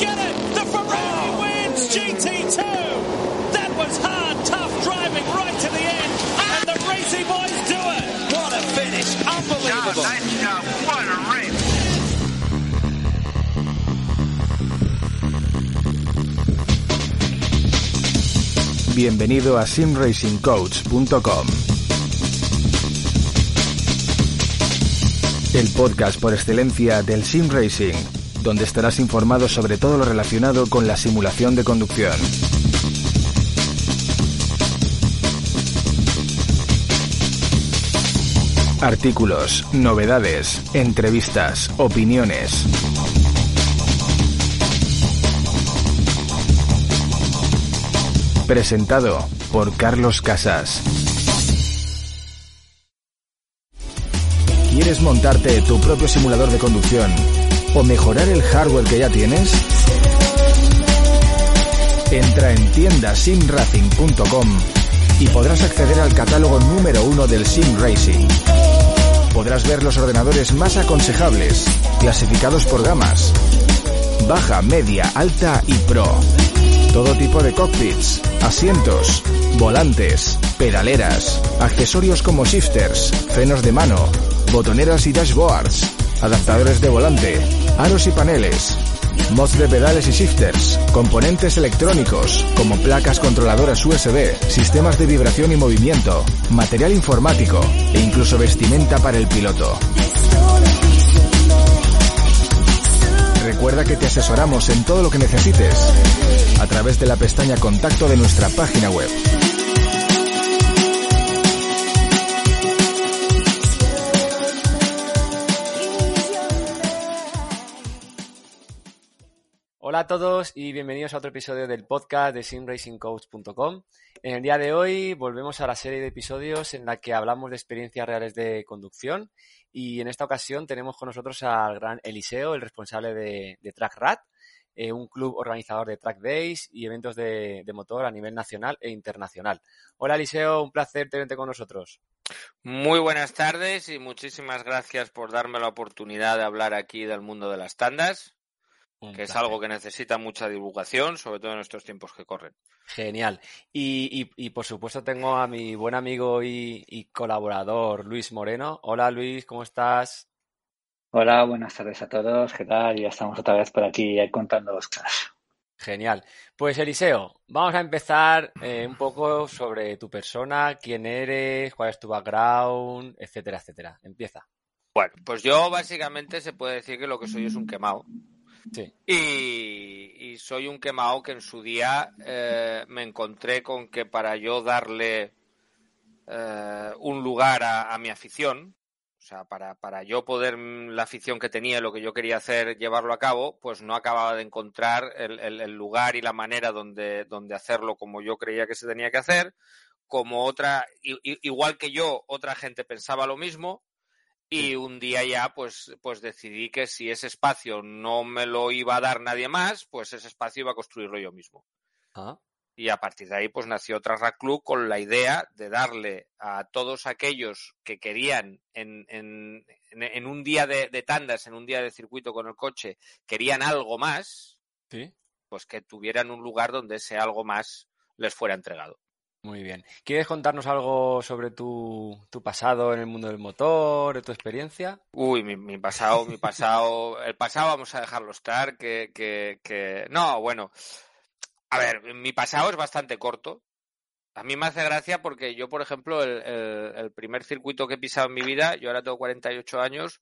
get it. The Ferrari wins GT2. That was hard, tough driving right to the end. And the Racy boys do it. What a finish. Unbelievable. nice job. What a race. Bienvenido a simracingcoach.com. El podcast por excelencia del sim racing, donde estarás informado sobre todo lo relacionado con la simulación de conducción. Artículos, novedades, entrevistas, opiniones. Presentado por Carlos Casas. ¿Quieres montarte tu propio simulador de conducción o mejorar el hardware que ya tienes? Entra en tiendasimracing.com y podrás acceder al catálogo número uno del Sim Racing. Podrás ver los ordenadores más aconsejables, clasificados por gamas, baja, media, alta y pro. Todo tipo de cockpits, asientos, volantes, pedaleras, accesorios como shifters, frenos de mano, botoneras y dashboards, adaptadores de volante, aros y paneles, mods de pedales y shifters, componentes electrónicos como placas controladoras USB, sistemas de vibración y movimiento, material informático e incluso vestimenta para el piloto. Recuerda que te asesoramos en todo lo que necesites a través de la pestaña Contacto de nuestra página web. Hola a todos y bienvenidos a otro episodio del podcast de simracingcoach.com. En el día de hoy volvemos a la serie de episodios en la que hablamos de experiencias reales de conducción y en esta ocasión tenemos con nosotros al gran Eliseo, el responsable de, de Track Rat, eh, un club organizador de track days y eventos de motor a nivel nacional e internacional. Hola Eliseo, un placer tenerte con nosotros. Muy buenas tardes y muchísimas gracias por darme la oportunidad de hablar aquí del mundo de las tandas, Un que es algo que necesita mucha divulgación, sobre todo en estos tiempos que corren. Genial. Y, y- y, por supuesto tengo a mi buen amigo y, y colaborador Luis Moreno. Hola Luis, ¿cómo estás? Hola, buenas tardes a todos. ¿Qué tal? Ya estamos otra vez por aquí contando cosas. Genial. Pues Eliseo, vamos a empezar eh, un poco sobre tu persona, quién eres, cuál es tu background, etcétera, etcétera. Empieza. Bueno, pues yo básicamente se puede decir que lo que soy es un quemado. Y, soy un quemado que en su día eh, me encontré con que para yo darle eh, un lugar a, mi afición, o sea, para, para yo poder mm, la afición que tenía, lo que yo quería hacer, llevarlo a cabo, pues no acababa de encontrar el, el- el lugar y la manera donde, donde hacerlo como yo creía que se tenía que hacer, como otra, igual que yo, otra gente pensaba lo mismo, y un día ya pues, pues decidí que si ese espacio no me lo iba a dar nadie más, pues ese espacio iba a construirlo yo mismo. Ah, Y a partir de ahí, pues nació Trasrack Club con la idea de darle a todos aquellos que querían en, en, en- en un día de, de tandas, en un día de circuito con el coche, querían algo más, sí. pues que tuvieran un lugar donde ese algo más les fuera entregado. Muy bien. ¿Quieres contarnos algo sobre tu, pasado en el mundo del motor, de tu experiencia? Uy, mi, pasado, mi pasado, el pasado vamos a dejarlo estar, que, que, que, no, bueno, a ver, mi pasado es bastante corto. A mí me hace gracia porque yo, por ejemplo, el, el- el primer circuito que he pisado en mi vida, yo ahora tengo 48 años,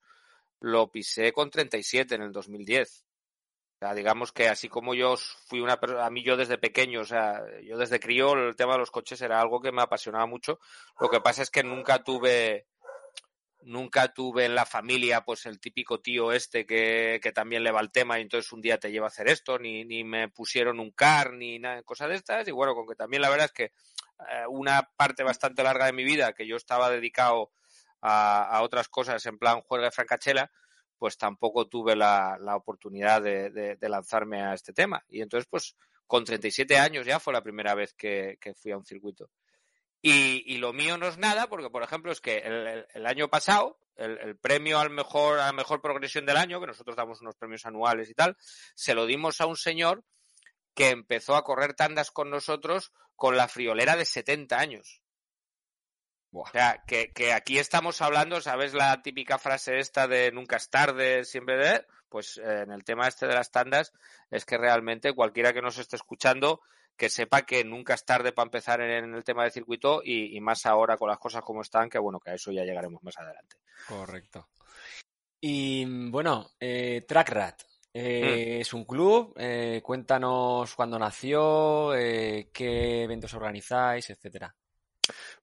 lo pisé con 37 en el 2010. Sea, digamos que así como yo fui una persona, a mí yo desde pequeño, o sea, yo desde crío el tema de los coches era algo que me apasionaba mucho. Lo que pasa es que nunca tuve, nunca tuve en la familia pues el típico tío este que, que también le va el tema y entonces un día te lleva a hacer esto, ni, ni me pusieron un car, ni nada, cosas de estas. Y bueno, con que también la verdad es que eh, una parte bastante larga de mi vida que yo estaba dedicado a, a otras cosas en plan juega de francachela, pues tampoco tuve la, la oportunidad de, lanzarme a este tema. Y entonces, pues con 37 años ya fue la primera vez que, fui a un circuito. Y, y, lo mío no es nada, porque por ejemplo es que el año pasado, el, el, premio al mejor, a la mejor progresión del año, que nosotros damos unos premios anuales y tal, se lo dimos a un señor que empezó a correr tandas con nosotros con la friolera de 70 años. Buah. O sea, que, que, aquí estamos hablando, ¿sabes la típica frase esta de nunca es tarde, siempre de... Pues eh, en el tema este de las tandas es que realmente cualquiera que nos esté escuchando que sepa que nunca es tarde para empezar en el tema de circuito y, y, más ahora con las cosas como están, que bueno, que a eso ya llegaremos más adelante. Correcto. Y bueno, eh, Trackrat. Eh, mm. Es un club, eh, cuéntanos cuándo nació, eh, qué eventos organizáis, etcétera.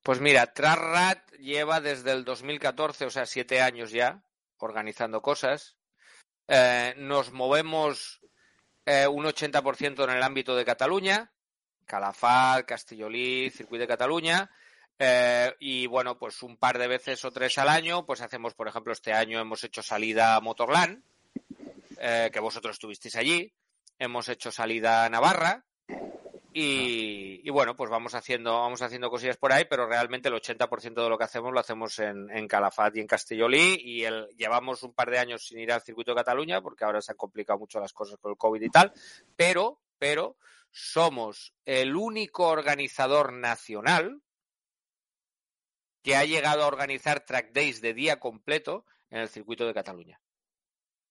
Pues mira, Trackrat lleva desde el 2014, o sea, siete años ya, organizando cosas. Eh, nos movemos un 80% en el ámbito de Cataluña, Calafat, Castellolí, Circuito de Cataluña. Eh, y bueno, pues un par de veces o tres al año, pues hacemos, por ejemplo, este año hemos hecho salida a Motorland, eh, que vosotros estuvisteis allí. Hemos hecho salida a Navarra. Y, y, bueno, pues vamos haciendo, vamos haciendo cosillas por ahí, pero realmente el 80% de lo que hacemos lo hacemos en, en Calafat y en Castellolí. Y el, llevamos un par de años sin ir al circuito de Cataluña, porque ahora se han complicado mucho las cosas con el COVID y tal. Pero, pero, somos el único organizador nacional que ha llegado a organizar track days de día completo en el circuito de Cataluña.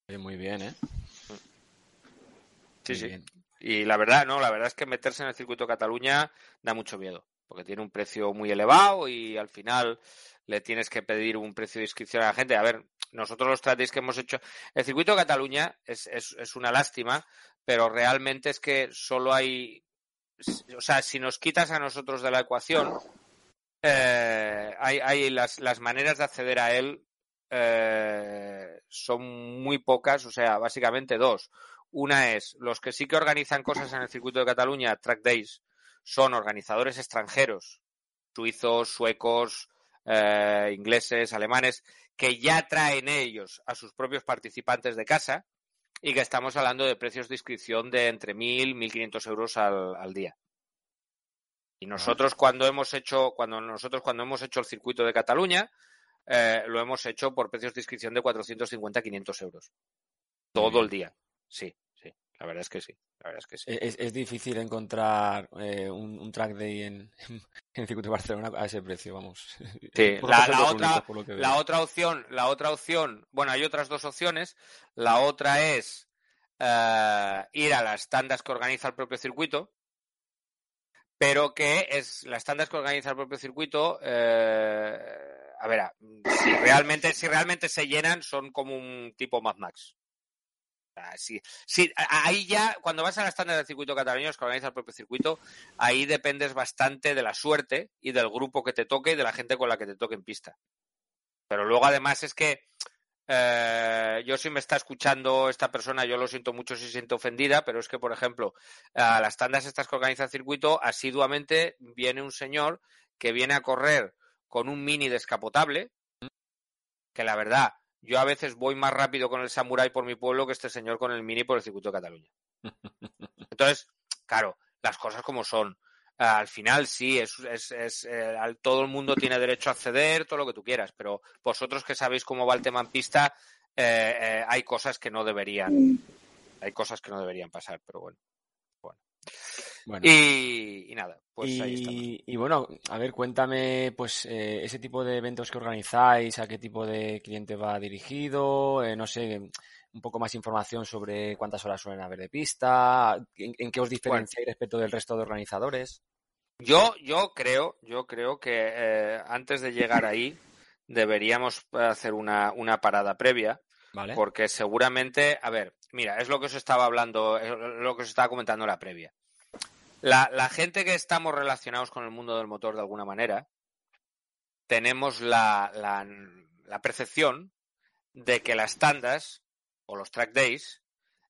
Muy bien, ¿eh? Sí, Muy sí. Bien. Y la verdad, no, la verdad es que meterse en el circuito de Cataluña da mucho miedo, porque tiene un precio muy elevado y al final le tienes que pedir un precio de inscripción a la gente. A ver, nosotros los days que hemos hecho, el circuito de Cataluña es, es, es una lástima, pero realmente es que solo hay, o sea, si nos quitas a nosotros de la ecuación, eh, hay, hay las, las, maneras de acceder a él eh, son muy pocas, o sea, básicamente dos. Una es, los que sí que organizan cosas en el circuito de Cataluña, Track Days, son organizadores extranjeros, suizos, suecos, eh, ingleses, alemanes, que ya traen ellos a sus propios participantes de casa y que estamos hablando de precios de inscripción de entre 1.000 y 1.500 euros al, al día. Y nosotros cuando hemos hecho, cuando nosotros cuando hemos hecho el circuito de Cataluña, eh, lo hemos hecho por precios de inscripción de 450 500 euros. Todo el día. Sí. La verdad es que sí. La verdad es que sí. Es, es difícil encontrar eh, un, un, track day en, en, el circuito de Barcelona a ese precio, vamos. Sí, la, la, otra, la otra opción, la otra opción, bueno, hay otras dos opciones. La otra es uh, ir a las tandas que organiza el propio circuito, pero que es las tandas que organiza el propio circuito. Eh, a ver, si realmente, si realmente se llenan, son como un tipo Mad Max. Sí, sí, ahí ya, cuando vas a las tandas del circuito cataluño, que organiza el propio circuito, ahí dependes bastante de la suerte y del grupo que te toque y de la gente con la que te toque en pista. Pero luego, además, es que eh, yo si me está escuchando esta persona, yo lo siento mucho si siento ofendida, pero es que, por ejemplo, a las tandas estas que organiza el circuito, asiduamente viene un señor que viene a correr con un mini descapotable, que la verdad, yo a veces voy más rápido con el Samurai por mi pueblo que este señor con el mini por el circuito de Cataluña. Entonces, claro, las cosas como son. al final sí, es, es, es eh, todo el mundo tiene derecho a acceder, todo lo que tú quieras, pero vosotros que sabéis cómo va el tema en pista, eh, eh, hay cosas que no deberían, hay cosas que no deberían pasar, pero bueno. Bueno. Y, y, nada, pues y, ahí estamos. Y bueno, a ver, cuéntame, pues, eh, ese tipo de eventos que organizáis, a qué tipo de cliente va dirigido, eh, no sé, un poco más información sobre cuántas horas suelen haber de pista, en, en qué os diferenciáis bueno. respecto del resto de organizadores. Yo, yo creo, yo creo que eh, antes de llegar ahí deberíamos hacer una, una parada previa. Porque seguramente, a ver, mira, es lo que os estaba hablando, lo que os estaba comentando en la previa. La, la, gente que estamos relacionados con el mundo del motor de alguna manera, tenemos la percepción de que las tandas o los track days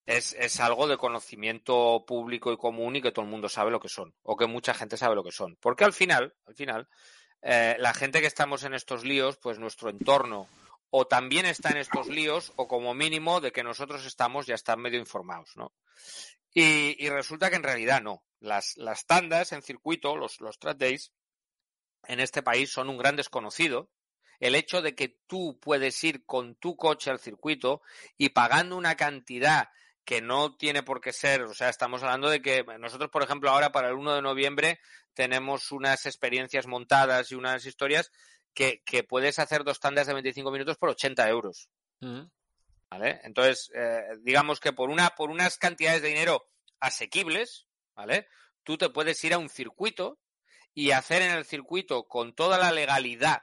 es, es, algo de conocimiento público y común y que todo el mundo sabe lo que son, o que mucha gente sabe lo que son. Porque al final, al final, eh, la gente que estamos en estos líos, pues nuestro entorno o también está en estos líos, o como mínimo de que nosotros estamos ya están medio informados, ¿no? Y, y resulta que en realidad no. Las, las tandas en circuito, los, los track days, en este país son un gran desconocido. El hecho de que tú puedes ir con tu coche al circuito y pagando una cantidad que no tiene por qué ser, o sea, estamos hablando de que nosotros, por ejemplo, ahora para el 1 de noviembre tenemos unas experiencias montadas y unas historias que, que puedes hacer dos tandas de 25 minutos por 80 euros. Mm. ¿Vale? Entonces, eh, digamos que por, una, por unas cantidades de dinero asequibles, ¿vale? Tú te puedes ir a un circuito y hacer en el circuito con toda la legalidad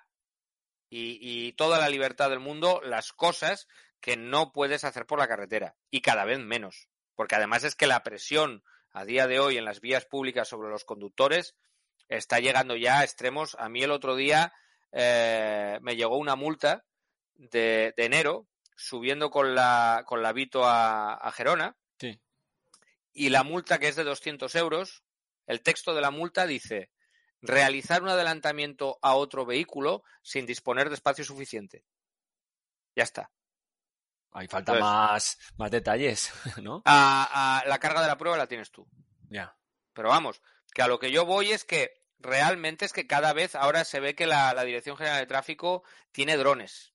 y, y toda la libertad del mundo las cosas que no puedes hacer por la carretera y cada vez menos. Porque además es que la presión a día de hoy en las vías públicas sobre los conductores está llegando ya a extremos. A mí el otro día eh, me llegó una multa de, de, enero subiendo con la, con la Vito a, a Gerona. Sí. Y la multa, que es de 200 euros, el texto de la multa dice realizar un adelantamiento a otro vehículo sin disponer de espacio suficiente. Ya está. Ahí falta Entonces, más, más detalles, ¿no? A, a, la carga de la prueba la tienes tú. Ya. Pero vamos, que a lo que yo voy es que realmente es que cada vez ahora se ve que la, la Dirección General de Tráfico tiene drones.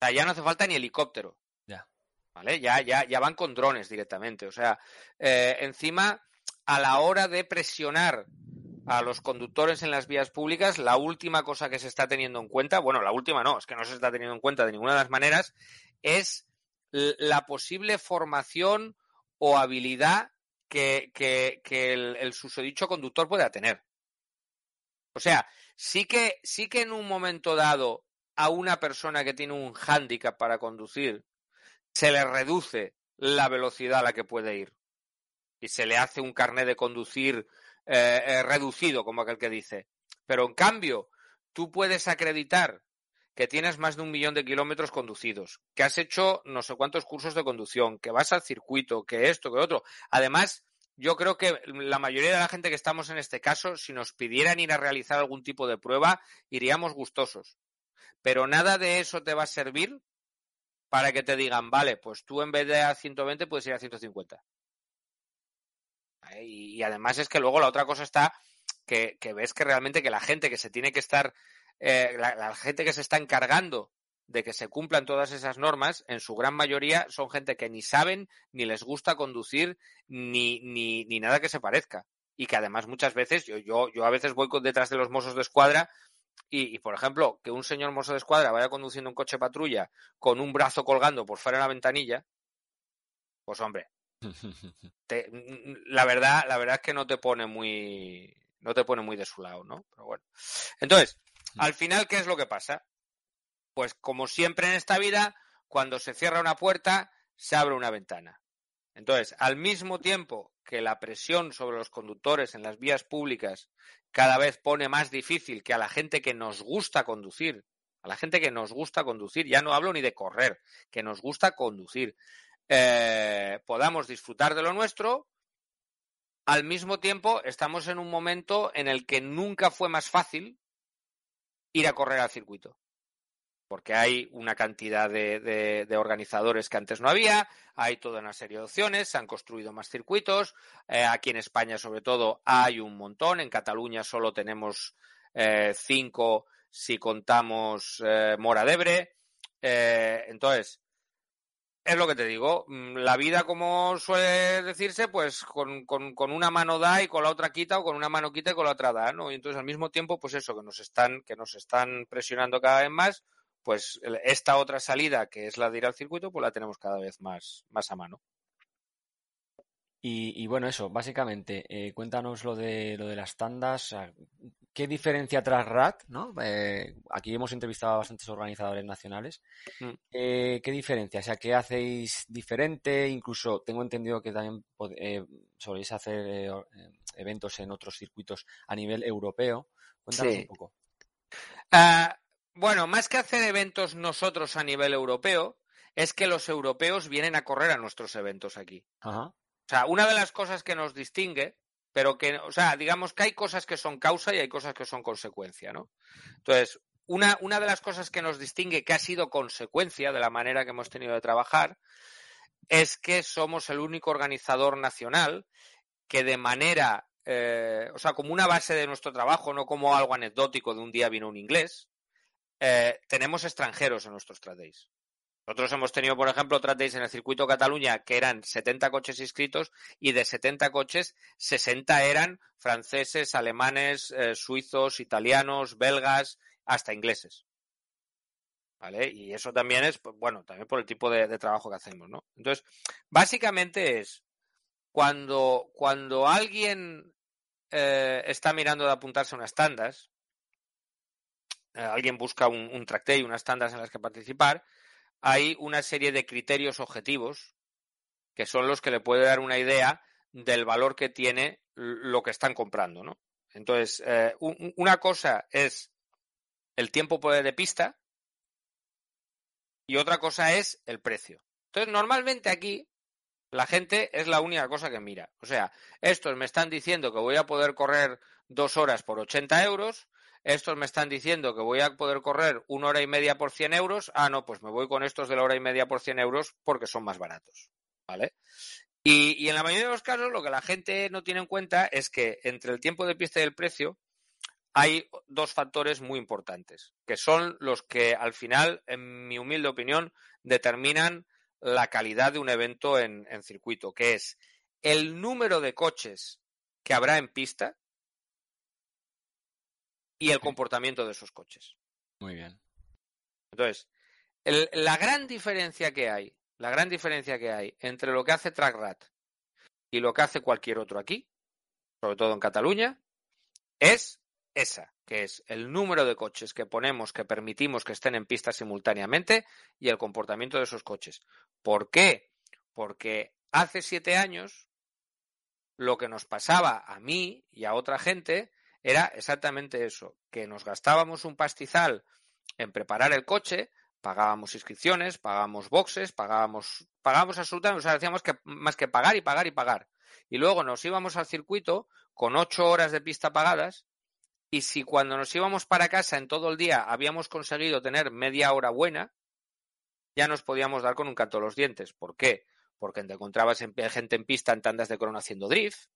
O sea, ya no hace falta ni helicóptero. Ya. ¿Vale? Ya, ya, ya van con drones directamente. O sea, eh, encima, a la hora de presionar a los conductores en las vías públicas, la última cosa que se está teniendo en cuenta, bueno, la última no, es que no se está teniendo en cuenta de ninguna de las maneras, es la posible formación o habilidad que, que, que el, el, susodicho conductor pueda tener. O sea, sí que, sí que en un momento dado a una persona que tiene un hándicap para conducir se le reduce la velocidad a la que puede ir y se le hace un carnet de conducir eh, eh, reducido, como aquel que dice. Pero en cambio, tú puedes acreditar que tienes más de un millón de kilómetros conducidos, que has hecho no sé cuántos cursos de conducción, que vas al circuito, que esto, que otro. Además, yo creo que la mayoría de la gente que estamos en este caso, si nos pidieran ir a realizar algún tipo de prueba, iríamos gustosos. Pero nada de eso te va a servir para que te digan, vale, pues tú en vez de a 120 puedes ir a 150. Y, y además es que luego la otra cosa está que, ves que realmente que la gente que se tiene que estar, eh, la gente que se está encargando de que se cumplan todas esas normas, en su gran mayoría son gente que ni saben, ni les gusta conducir, ni, ni, ni nada que se parezca. Y que además muchas veces, yo, yo, yo a veces voy con, detrás de los mozos de escuadra y, y, por ejemplo, que un señor mozo de escuadra vaya conduciendo un coche patrulla con un brazo colgando por fuera de la ventanilla, pues hombre, te, la verdad, la verdad es que no te pone muy, no te pone muy de su lado, ¿no? Pero bueno. Entonces, al final, ¿qué es lo que pasa? Pues como siempre en esta vida, cuando se cierra una puerta, se abre una ventana. Entonces, al mismo tiempo que la presión sobre los conductores en las vías públicas cada vez pone más difícil que a la gente que nos gusta conducir, a la gente que nos gusta conducir, ya no hablo ni de correr, que nos gusta conducir, eh, podamos disfrutar de lo nuestro, al mismo tiempo estamos en un momento en el que nunca fue más fácil ir a correr al circuito porque hay una cantidad de, de, organizadores que antes no había, hay toda una serie de opciones, se han construido más circuitos, eh, aquí en España sobre todo hay un montón, en Cataluña solo tenemos eh, cinco si contamos eh, Mora d'Ebre, eh, entonces, es lo que te digo, mm, la vida como suele decirse, pues con, con, con, una mano da y con la otra quita o con una mano quita y con la otra da, ¿no? Y entonces al mismo tiempo, pues eso, que nos están, que nos están presionando cada vez más, pues esta otra salida, que es la de ir al circuito, pues la tenemos cada vez más, más a mano. Y, y bueno, eso, básicamente, eh, cuéntanos lo de, lo de las tandas. ¿Qué diferencia tras RAT? ¿no? Eh, aquí hemos entrevistado a bastantes organizadores nacionales. Mm. Eh, ¿Qué diferencia? O sea, ¿qué hacéis diferente? Incluso tengo entendido que también soléis hacer eventos en otros circuitos a nivel europeo. Cuéntanos sí. un poco. Uh, bueno, más que hacer eventos nosotros a nivel europeo, es que los europeos vienen a correr a nuestros eventos aquí. Ajá. O sea, una de las cosas que nos distingue, pero que, o sea, digamos que hay cosas que son causa y hay cosas que son consecuencia, ¿no? Entonces, una, una de las cosas que nos distingue, que ha sido consecuencia de la manera que hemos tenido de trabajar, es que somos el único organizador nacional que de manera eh, o sea, como una base de nuestro trabajo, no como algo anecdótico de un día vino un inglés, eh, tenemos extranjeros en nuestros days. Nosotros hemos tenido, por ejemplo, days en el circuito Cataluña que eran 70 coches inscritos y de 70 coches, 60 eran franceses, alemanes, eh, suizos, italianos, belgas, hasta ingleses. ¿Vale? Y eso también es, pues, bueno, también por el tipo de, de trabajo que hacemos, ¿no? Entonces, básicamente es cuando, cuando alguien eh, está mirando de apuntarse a unas tandas, eh, alguien busca un, un track day, unas tandas en las que participar, hay una serie de criterios objetivos que son los que le puede dar una idea del valor que tiene lo que están comprando, ¿no? Entonces, eh, un, una cosa es el tiempo de pista y otra cosa es el precio. Entonces, normalmente aquí la gente es la única cosa que mira. O sea, estos me están diciendo que voy a poder correr dos horas por 80 euros, estos me están diciendo que voy a poder correr una hora y media por 100 euros, ah, no, pues me voy con estos de la hora y media por 100 euros porque son más baratos, ¿vale? Y, en la mayoría de los casos lo que la gente no tiene en cuenta es que entre el tiempo de pista y el precio hay dos factores muy importantes, que son los que al final, en mi humilde opinión, determinan la calidad de un evento en, en circuito, que es el número de coches que habrá en pista y el comportamiento de esos coches. Muy bien. Entonces, el, la gran diferencia que hay, la gran diferencia que hay entre lo que hace TrackRat y lo que hace cualquier otro aquí, sobre todo en Cataluña, es esa, que es el número de coches que ponemos, que permitimos que estén en pista simultáneamente y el comportamiento de esos coches. ¿Por qué? Porque hace siete años lo que nos pasaba a mí y a otra gente era exactamente eso, que nos gastábamos un pastizal en preparar el coche, pagábamos inscripciones, pagábamos boxes, pagábamos, pagábamos absolutamente, o sea, decíamos que más que pagar y pagar y pagar. Y luego nos íbamos al circuito con ocho horas de pista pagadas y si cuando nos íbamos para casa en todo el día habíamos conseguido tener media hora buena, ya nos podíamos dar con un canto a los dientes. ¿Por qué? Porque te encontrabas en, gente en pista en tandas de crono haciendo drift,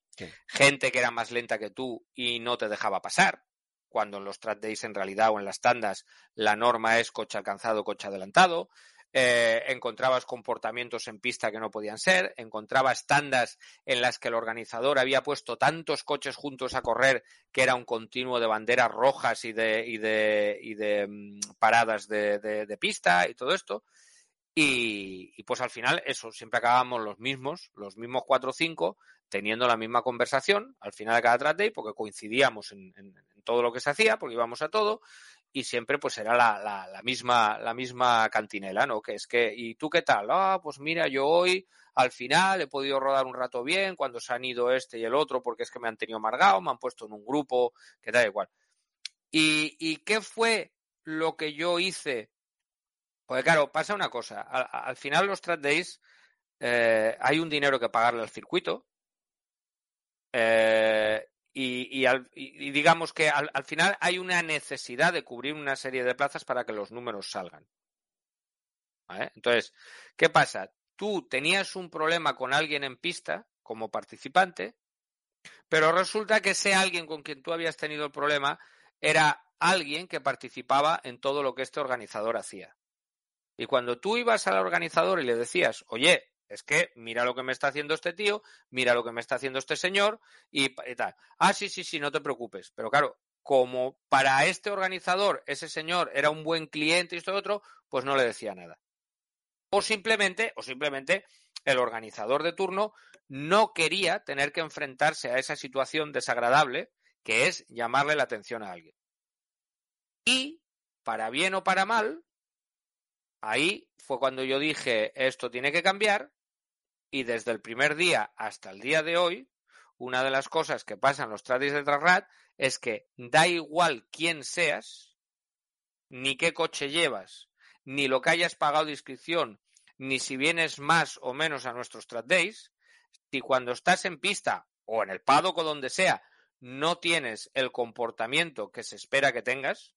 Gente que era más lenta que tú y no te dejaba pasar, cuando en los track days en realidad o en las tandas la norma es coche alcanzado, coche adelantado. Eh, encontrabas comportamientos en pista que no podían ser, encontrabas tandas en las que el organizador había puesto tantos coches juntos a correr que era un continuo de banderas rojas y de, y de, y de mm, paradas de, pista y todo esto. Y, y, pues al final eso, siempre acabábamos los mismos, los mismos cuatro o cinco, teniendo la misma conversación al final de cada track day, porque coincidíamos en, en, todo lo que se hacía, porque íbamos a todo, y siempre pues era la, la, la, misma, la misma cantinela, ¿no? Que es que, ¿y tú qué tal? Ah, pues mira, yo hoy al final he podido rodar un rato bien cuando se han ido este y el otro, porque es que me han tenido amargado, me han puesto en un grupo, que da igual. ¿Y, ¿Y qué fue lo que yo hice porque claro, pasa una cosa. Al, al final los track days eh, hay un dinero que pagarle al circuito. Eh, y, y, al, y, digamos que al, al, final hay una necesidad de cubrir una serie de plazas para que los números salgan. Entonces, ¿qué pasa? Tú tenías un problema con alguien en pista como participante, pero resulta que ese alguien con quien tú habías tenido el problema era alguien que participaba en todo lo que este organizador hacía. Y cuando tú ibas al organizador y le decías, oye, es que mira lo que me está haciendo este tío, mira lo que me está haciendo este señor y, tal. Ah, sí, sí, sí, no te preocupes. Pero claro, como para este organizador ese señor era un buen cliente y esto y otro, pues no le decía nada. O simplemente, o simplemente el organizador de turno no quería tener que enfrentarse a esa situación desagradable que es llamarle la atención a alguien. Y, para bien o para mal, ahí fue cuando yo dije esto tiene que cambiar y desde el primer día hasta el día de hoy, una de las cosas que pasan los tradis de Trasrat es que da igual quién seas, ni qué coche llevas, ni lo que hayas pagado de inscripción, ni si vienes más o menos a nuestros trad days, si cuando estás en pista o en el paddock o donde sea, no tienes el comportamiento que se espera que tengas,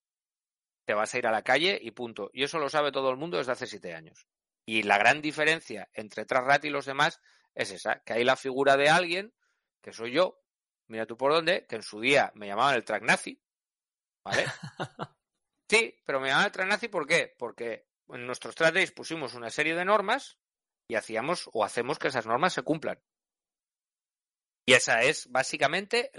te vas a ir a la calle y punto. Y eso lo sabe todo el mundo desde hace siete años. Y la gran diferencia entre Trasrat y los demás es esa, que hay la figura de alguien, que soy yo, mira tú por dónde, que en su día me llamaban el track nazi, ¿vale? Sí, pero me llamaban el track nazi ¿por qué? Porque en nuestros track days pusimos una serie de normas y hacíamos o hacemos que esas normas se cumplan. Y esa es básicamente,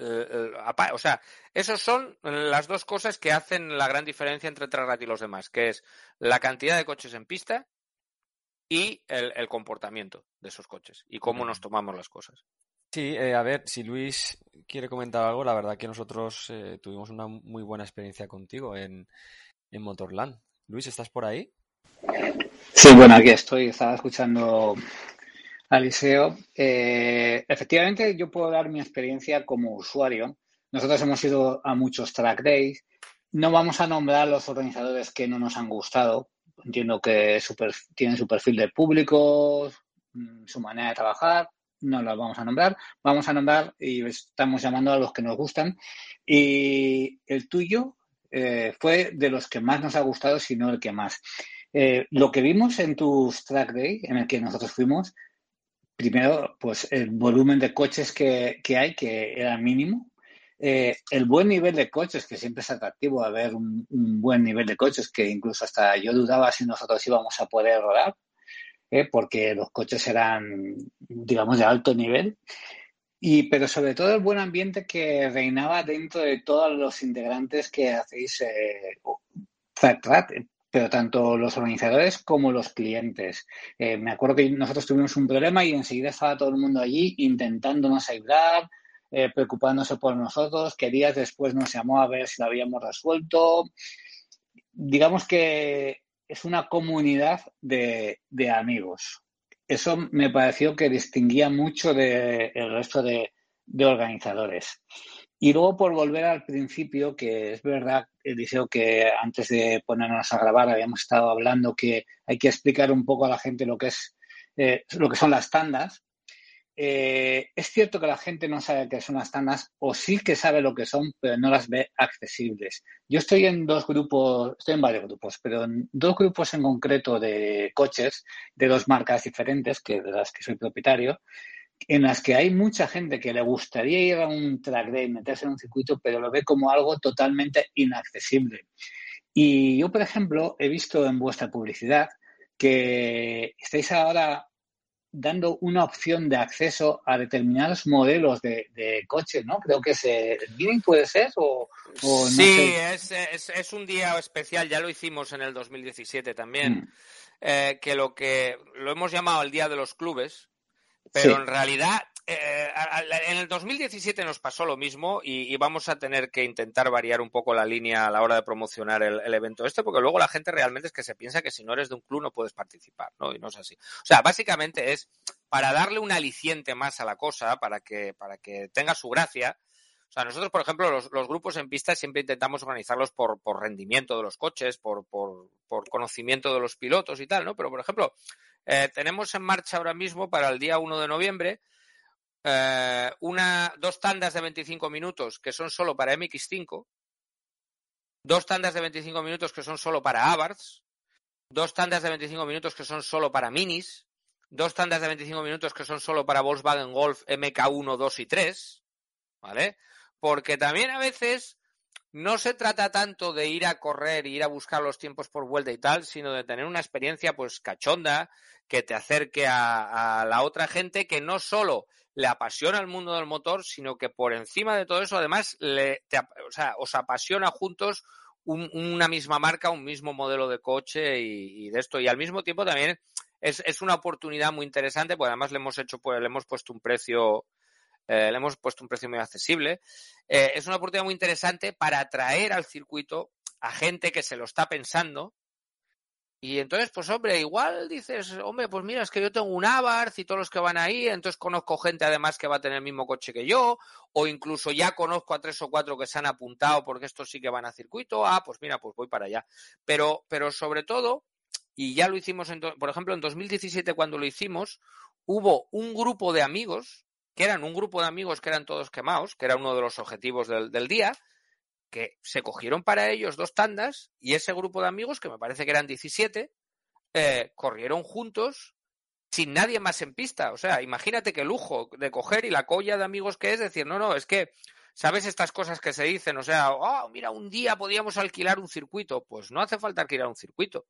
o sea, esas son las dos cosas que hacen la gran diferencia entre Trackrat y los demás, que es la cantidad de coches en pista y el, comportamiento de esos coches y cómo nos tomamos las cosas. Sí, eh, a ver, si Luis quiere comentar algo, la verdad que nosotros eh, tuvimos una muy buena experiencia contigo en, en Motorland. Luis, ¿estás por ahí? Sí, bueno, aquí estoy. Estaba escuchando Aliseo, eh, efectivamente yo puedo dar mi experiencia como usuario. Nosotros hemos ido a muchos track days. No vamos a nombrar los organizadores que no nos han gustado. Entiendo que tienen su perfil de público, mm, su manera de trabajar. No los vamos a nombrar. Vamos a nombrar y estamos llamando a los que nos gustan. Y el tuyo eh, fue de los que más nos ha gustado, si no el que más. Eh, lo que vimos en tus track day, en el que nosotros fuimos, primero, pues el volumen de coches que, hay, que era mínimo. Eh, el buen nivel de coches, que siempre es atractivo a ver un, buen nivel de coches, que incluso hasta yo dudaba si nosotros íbamos a poder rodar, eh, porque los coches eran, digamos, de alto nivel. Y, pero sobre todo el buen ambiente que reinaba dentro de todos los integrantes que hacéis eh, pero tanto los organizadores como los clientes. Eh, me acuerdo que nosotros tuvimos un problema y enseguida estaba todo el mundo allí intentándonos ayudar, eh, preocupándose por nosotros, que días después nos llamó a ver si lo habíamos resuelto. Digamos que es una comunidad de, amigos. Eso me pareció que distinguía mucho del resto de, de organizadores. Y luego, por volver al principio, que es verdad, Eliseo, que antes de ponernos a grabar habíamos estado hablando que hay que explicar un poco a la gente lo que es eh, lo que son las tandas. Eh, es cierto que la gente no sabe qué son las tandas, o sí que sabe lo que son, pero no las ve accesibles. Yo estoy en dos grupos, estoy en varios grupos, pero en dos grupos en concreto de coches de dos marcas diferentes, que de las que soy propietario, en las que hay mucha gente que le gustaría ir a un track day, meterse en un circuito, pero lo ve como algo totalmente inaccesible. Y yo, por ejemplo, he visto en vuestra publicidad que estáis ahora dando una opción de acceso a determinados modelos de, coches, ¿no? Creo que es el puede ser o, sí, es, un día especial, ya lo hicimos en el 2017 también, mm. eh, que lo que lo hemos llamado el Día de los Clubes, pero en realidad, eh, en el 2017 nos pasó lo mismo y, vamos a tener que intentar variar un poco la línea a la hora de promocionar el, evento este, porque luego la gente realmente es que se piensa que si no eres de un club no puedes participar, ¿no? Y no es así. O sea, básicamente es para darle un aliciente más a la cosa, para que, para que tenga su gracia. O sea, nosotros, por ejemplo, los, grupos en pista siempre intentamos organizarlos por, rendimiento de los coches, por, por, por conocimiento de los pilotos y tal, ¿no? Pero, por ejemplo, eh, tenemos en marcha ahora mismo para el día 1 de noviembre eh, una, dos tandas de 25 minutos que son solo para MX5, dos tandas de 25 minutos que son solo para Abarth, dos tandas de 25 minutos que son solo para Minis, dos tandas de 25 minutos que son solo para Volkswagen Golf MK1, 2 y 3, ¿vale? Porque también a veces no se trata tanto de ir a correr y ir a buscar los tiempos por vuelta y tal, sino de tener una experiencia pues cachonda que te acerque a, la otra gente que no solo le apasiona el mundo del motor, sino que por encima de todo eso además le, os apasiona juntos una misma marca, un mismo modelo de coche y, de esto. Y al mismo tiempo también es, es, una oportunidad muy interesante, porque además le hemos hecho, pues, le hemos puesto un precio eh, le hemos puesto un precio muy accesible. Eh, es una oportunidad muy interesante para atraer al circuito a gente que se lo está pensando. Y entonces, pues hombre, igual dices, hombre, pues mira, es que yo tengo un Abarth y todos los que van ahí, entonces conozco gente además que va a tener el mismo coche que yo, o incluso ya conozco a tres o cuatro que se han apuntado porque estos sí que van a circuito, ah, pues mira, pues voy para allá. Pero, pero sobre todo, y ya lo hicimos, en, por ejemplo, en 2017 cuando lo hicimos, hubo un grupo de amigos que eran un grupo de amigos que eran todos quemados, que era uno de los objetivos del, día, que se cogieron para ellos dos tandas y ese grupo de amigos, que me parece que eran 17, eh, corrieron juntos sin nadie más en pista. O sea, imagínate qué lujo de coger y la colla de amigos que es decir, no, no, es que, ¿sabes estas cosas que se dicen? O sea, oh, mira, un día podíamos alquilar un circuito. Pues no hace falta alquilar un circuito.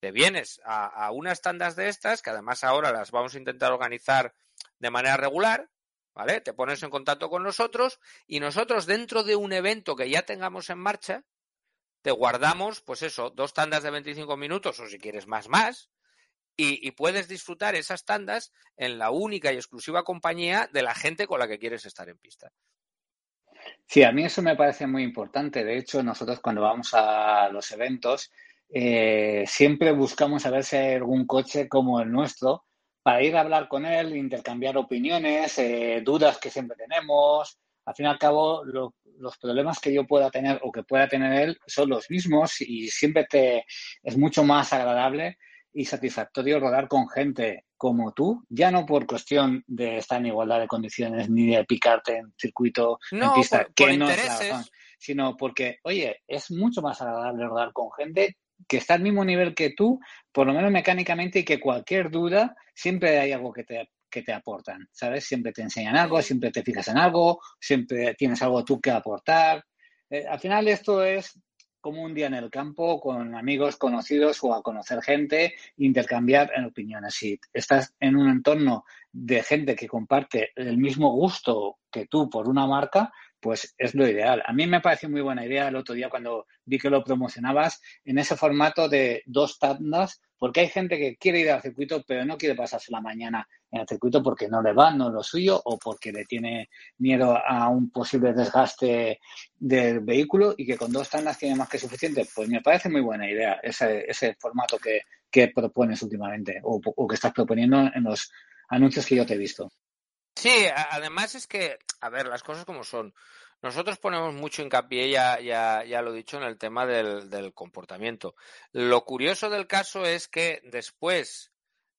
Te vienes a, unas tandas de estas, que además ahora las vamos a intentar organizar de manera regular, ¿vale? Te pones en contacto con nosotros y nosotros dentro de un evento que ya tengamos en marcha, te guardamos, pues eso, dos tandas de 25 minutos o si quieres más, más, y, y, puedes disfrutar esas tandas en la única y exclusiva compañía de la gente con la que quieres estar en pista. Sí, a mí eso me parece muy importante. De hecho, nosotros cuando vamos a los eventos, eh, siempre buscamos a ver si hay algún coche como el nuestro para ir a hablar con él, intercambiar opiniones, eh, dudas que siempre tenemos. Al fin y al cabo, lo, los problemas que yo pueda tener o que pueda tener él son los mismos y siempre te es mucho más agradable y satisfactorio rodar con gente como tú, ya no por cuestión de estar en igualdad de condiciones ni de picarte en circuito, no, en pista, por, que por no intereses. es la razón, sino porque, oye, es mucho más agradable rodar con gente que está al mismo nivel que tú, por lo menos mecánicamente, y que cualquier duda, siempre hay algo que te, que te aportan, ¿sabes? Siempre te enseñan algo, siempre te fijas en algo, siempre tienes algo tú que aportar. Eh, al final esto es como un día en el campo con amigos conocidos o a conocer gente, intercambiar en opiniones. Si estás en un entorno de gente que comparte el mismo gusto que tú por una marca, pues es lo ideal. A mí me pareció muy buena idea el otro día cuando vi que lo promocionabas en ese formato de dos tandas, porque hay gente que quiere ir al circuito, pero no quiere pasarse la mañana en el circuito porque no le va, no es lo suyo, o porque le tiene miedo a un posible desgaste del vehículo y que con dos tandas tiene más que suficiente. Pues me parece muy buena idea ese, formato que, que propones últimamente o, o que estás proponiendo en los anuncios que yo te he visto. Sí, además es que, a ver, las cosas como son. Nosotros ponemos mucho hincapié, ya, ya, ya lo he dicho, en el tema del, del, comportamiento. Lo curioso del caso es que después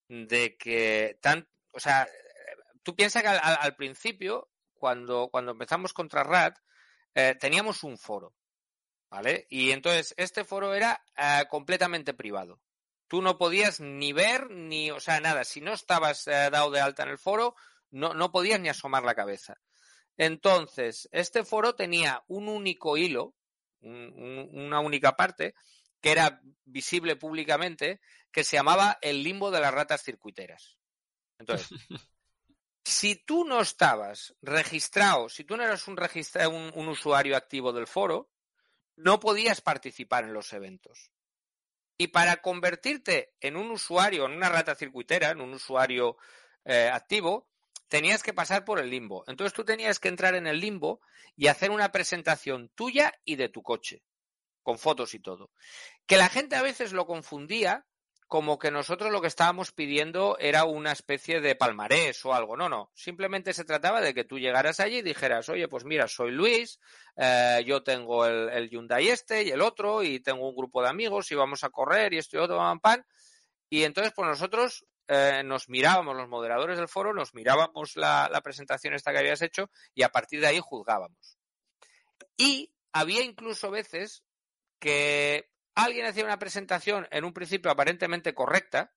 de que tan, o sea, tú piensas que al, al principio, cuando, cuando empezamos contra RAT, eh, teníamos un foro, ¿vale? Y entonces este foro era eh, completamente privado. Tú no podías ni ver ni, o sea, nada. Si no estabas eh, dado de alta en el foro, no, no podías ni asomar la cabeza. Entonces, este foro tenía un único hilo, un, un, una única parte, que era visible públicamente, que se llamaba el limbo de las ratas circuiteras. Entonces, si tú no estabas registrado, si tú no eras un, registra un, un usuario activo del foro, no podías participar en los eventos. Y para convertirte en un usuario, en una rata circuitera, en un usuario eh, activo, tenías que pasar por el limbo. Entonces tú tenías que entrar en el limbo y hacer una presentación tuya y de tu coche, con fotos y todo. Que la gente a veces lo confundía como que nosotros lo que estábamos pidiendo era una especie de palmarés o algo. No, no. Simplemente se trataba de que tú llegaras allí y dijeras, oye, pues mira, soy Luis, eh, yo tengo el, Hyundai este y el otro, y tengo un grupo de amigos y vamos a correr y esto y otro, pan, pan. Y entonces, pues nosotros eh, nos mirábamos, los moderadores del foro, nos mirábamos la, la presentación esta que habías hecho y a partir de ahí juzgábamos. Y había incluso veces que alguien hacía una presentación en un principio aparentemente correcta,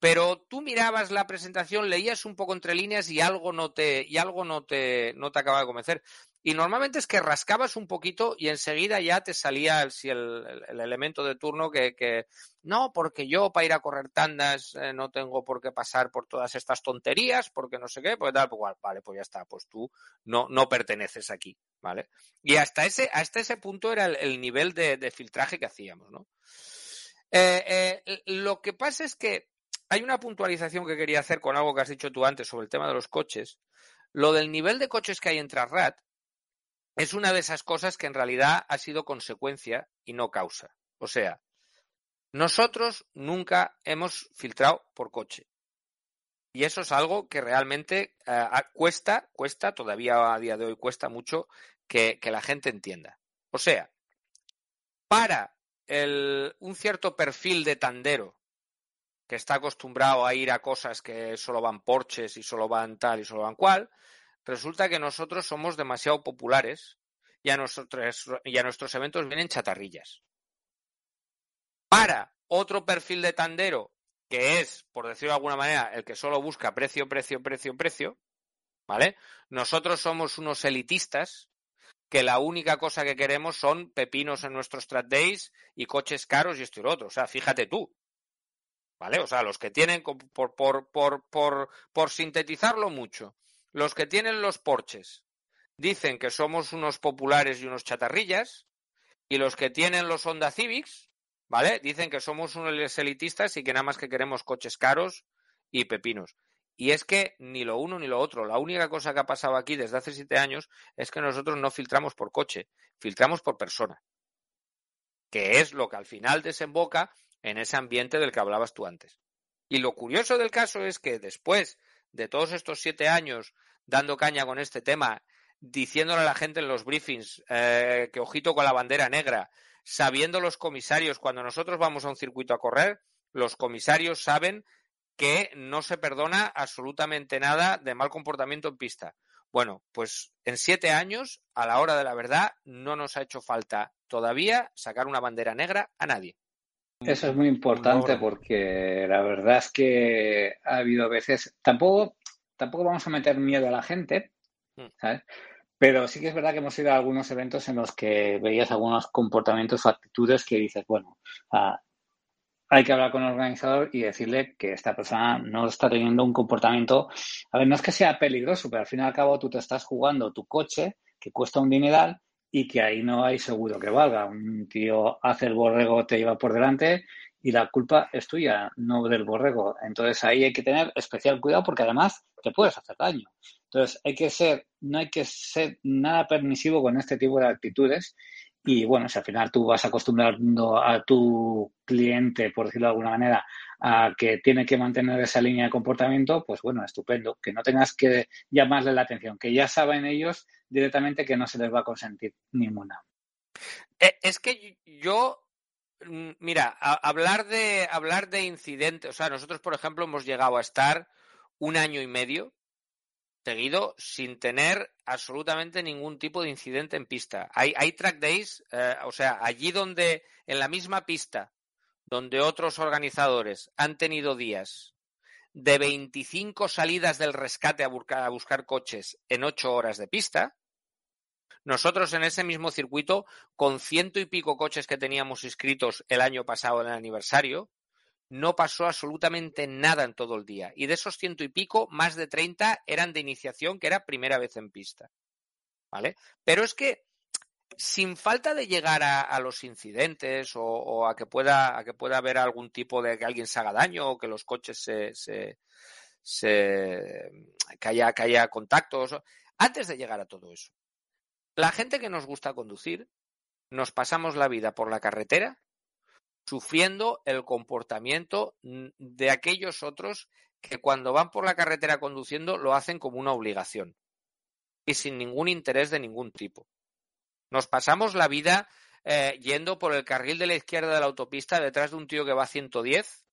pero tú mirabas la presentación, leías un poco entre líneas y algo no te, y algo no te, no te acababa de convencer. Y normalmente es que rascabas un poquito y enseguida ya te salía el, el, el elemento de turno que, que, no, porque yo para ir a correr tandas eh, no tengo por qué pasar por todas estas tonterías, porque no sé qué, pues tal, pues vale, pues ya está, pues tú no, no perteneces aquí, ¿vale? Y hasta ese, hasta ese punto era el, el nivel de, de, filtraje que hacíamos, ¿no? Eh, eh, lo que pasa es que hay una puntualización que quería hacer con algo que has dicho tú antes sobre el tema de los coches. Lo del nivel de coches que hay en Trasrat es una de esas cosas que en realidad ha sido consecuencia y no causa. O sea, nosotros nunca hemos filtrado por coche. Y eso es algo que realmente uh, cuesta, cuesta, todavía a día de hoy cuesta mucho que, que la gente entienda. O sea, para el, un cierto perfil de tandero que está acostumbrado a ir a cosas que solo van porches y solo van tal y solo van cual, resulta que nosotros somos demasiado populares y a, y a nuestros eventos vienen chatarrillas. Para otro perfil de tandero que es, por decirlo de alguna manera, el que solo busca precio, precio, precio, precio, ¿vale? Nosotros somos unos elitistas que la única cosa que queremos son pepinos en nuestros track days y coches caros y esto y lo otro. O sea, fíjate tú. ¿Vale? O sea, los que tienen, por, por, por, por sintetizarlo mucho, los que tienen los porches dicen que somos unos populares y unos chatarrillas, y los que tienen los Honda Civics, ¿vale? Dicen que somos unos elitistas y que nada más que queremos coches caros y pepinos. Y es que ni lo uno ni lo otro. La única cosa que ha pasado aquí desde hace siete años es que nosotros no filtramos por coche, filtramos por persona. Que es lo que al final desemboca en ese ambiente del que hablabas tú antes. Y lo curioso del caso es que después de todos estos siete años dando caña con este tema, diciéndole a la gente en los briefings eh, que ojito con la bandera negra, sabiendo los comisarios, cuando nosotros vamos a un circuito a correr, los comisarios saben que no se perdona absolutamente nada de mal comportamiento en pista. Bueno, pues en siete años, a la hora de la verdad, no nos ha hecho falta todavía sacar una bandera negra a nadie. Eso es muy importante porque la verdad es que ha habido veces, tampoco, tampoco vamos a meter miedo a la gente, mm. ¿sabes? Pero sí que es verdad que hemos ido a algunos eventos en los que veías algunos comportamientos o actitudes que dices, bueno, hay que hablar con el organizador y decirle que esta persona no está teniendo un comportamiento. A ver, no es que sea peligroso, pero al fin y al cabo tú te estás jugando tu coche, que cuesta un dineral, y que ahí no hay seguro que valga. Un tío hace el borrego, te lleva por delante y la culpa es tuya, no del borrego. Entonces ahí hay que tener especial cuidado porque además te puedes hacer daño. Entonces hay que ser, no hay que ser nada permisivo con este tipo de actitudes y bueno, si al final tú vas acostumbrando a tu cliente, por decirlo de alguna manera, a que tiene que mantener esa línea de comportamiento, pues bueno, estupendo. Que no tengas que llamarle la atención, que ya saben ellos directamente que no se les va a consentir ninguna. Eh, es que yo, mm, mira, hablar de hablar de incidentes, o sea, nosotros, por ejemplo, hemos llegado a estar un año y medio seguido sin tener absolutamente ningún tipo de incidente en pista. Hay, hay track days, eh, o sea, allí donde, en la misma pista, donde otros organizadores han tenido días de 25 salidas del rescate a buscar, a buscar coches en 8 horas de pista, nosotros en ese mismo circuito, con ciento y pico coches que teníamos inscritos el año pasado en el aniversario, no pasó absolutamente nada en todo el día. Y de esos ciento y pico, más de 30 eran de iniciación, que era primera vez en pista. ¿Vale? Pero es que, sin falta de llegar a, los incidentes o, a que pueda a que pueda haber algún tipo de que alguien se haga daño o que los coches se, se, se haya, que haya contactos, antes de llegar a todo eso. La gente que nos gusta conducir, nos pasamos la vida por la carretera sufriendo el comportamiento de aquellos otros que cuando van por la carretera conduciendo lo hacen como una obligación y sin ningún interés de ningún tipo. Nos pasamos la vida eh, yendo por el carril de la izquierda de la autopista detrás de un tío que va a 110,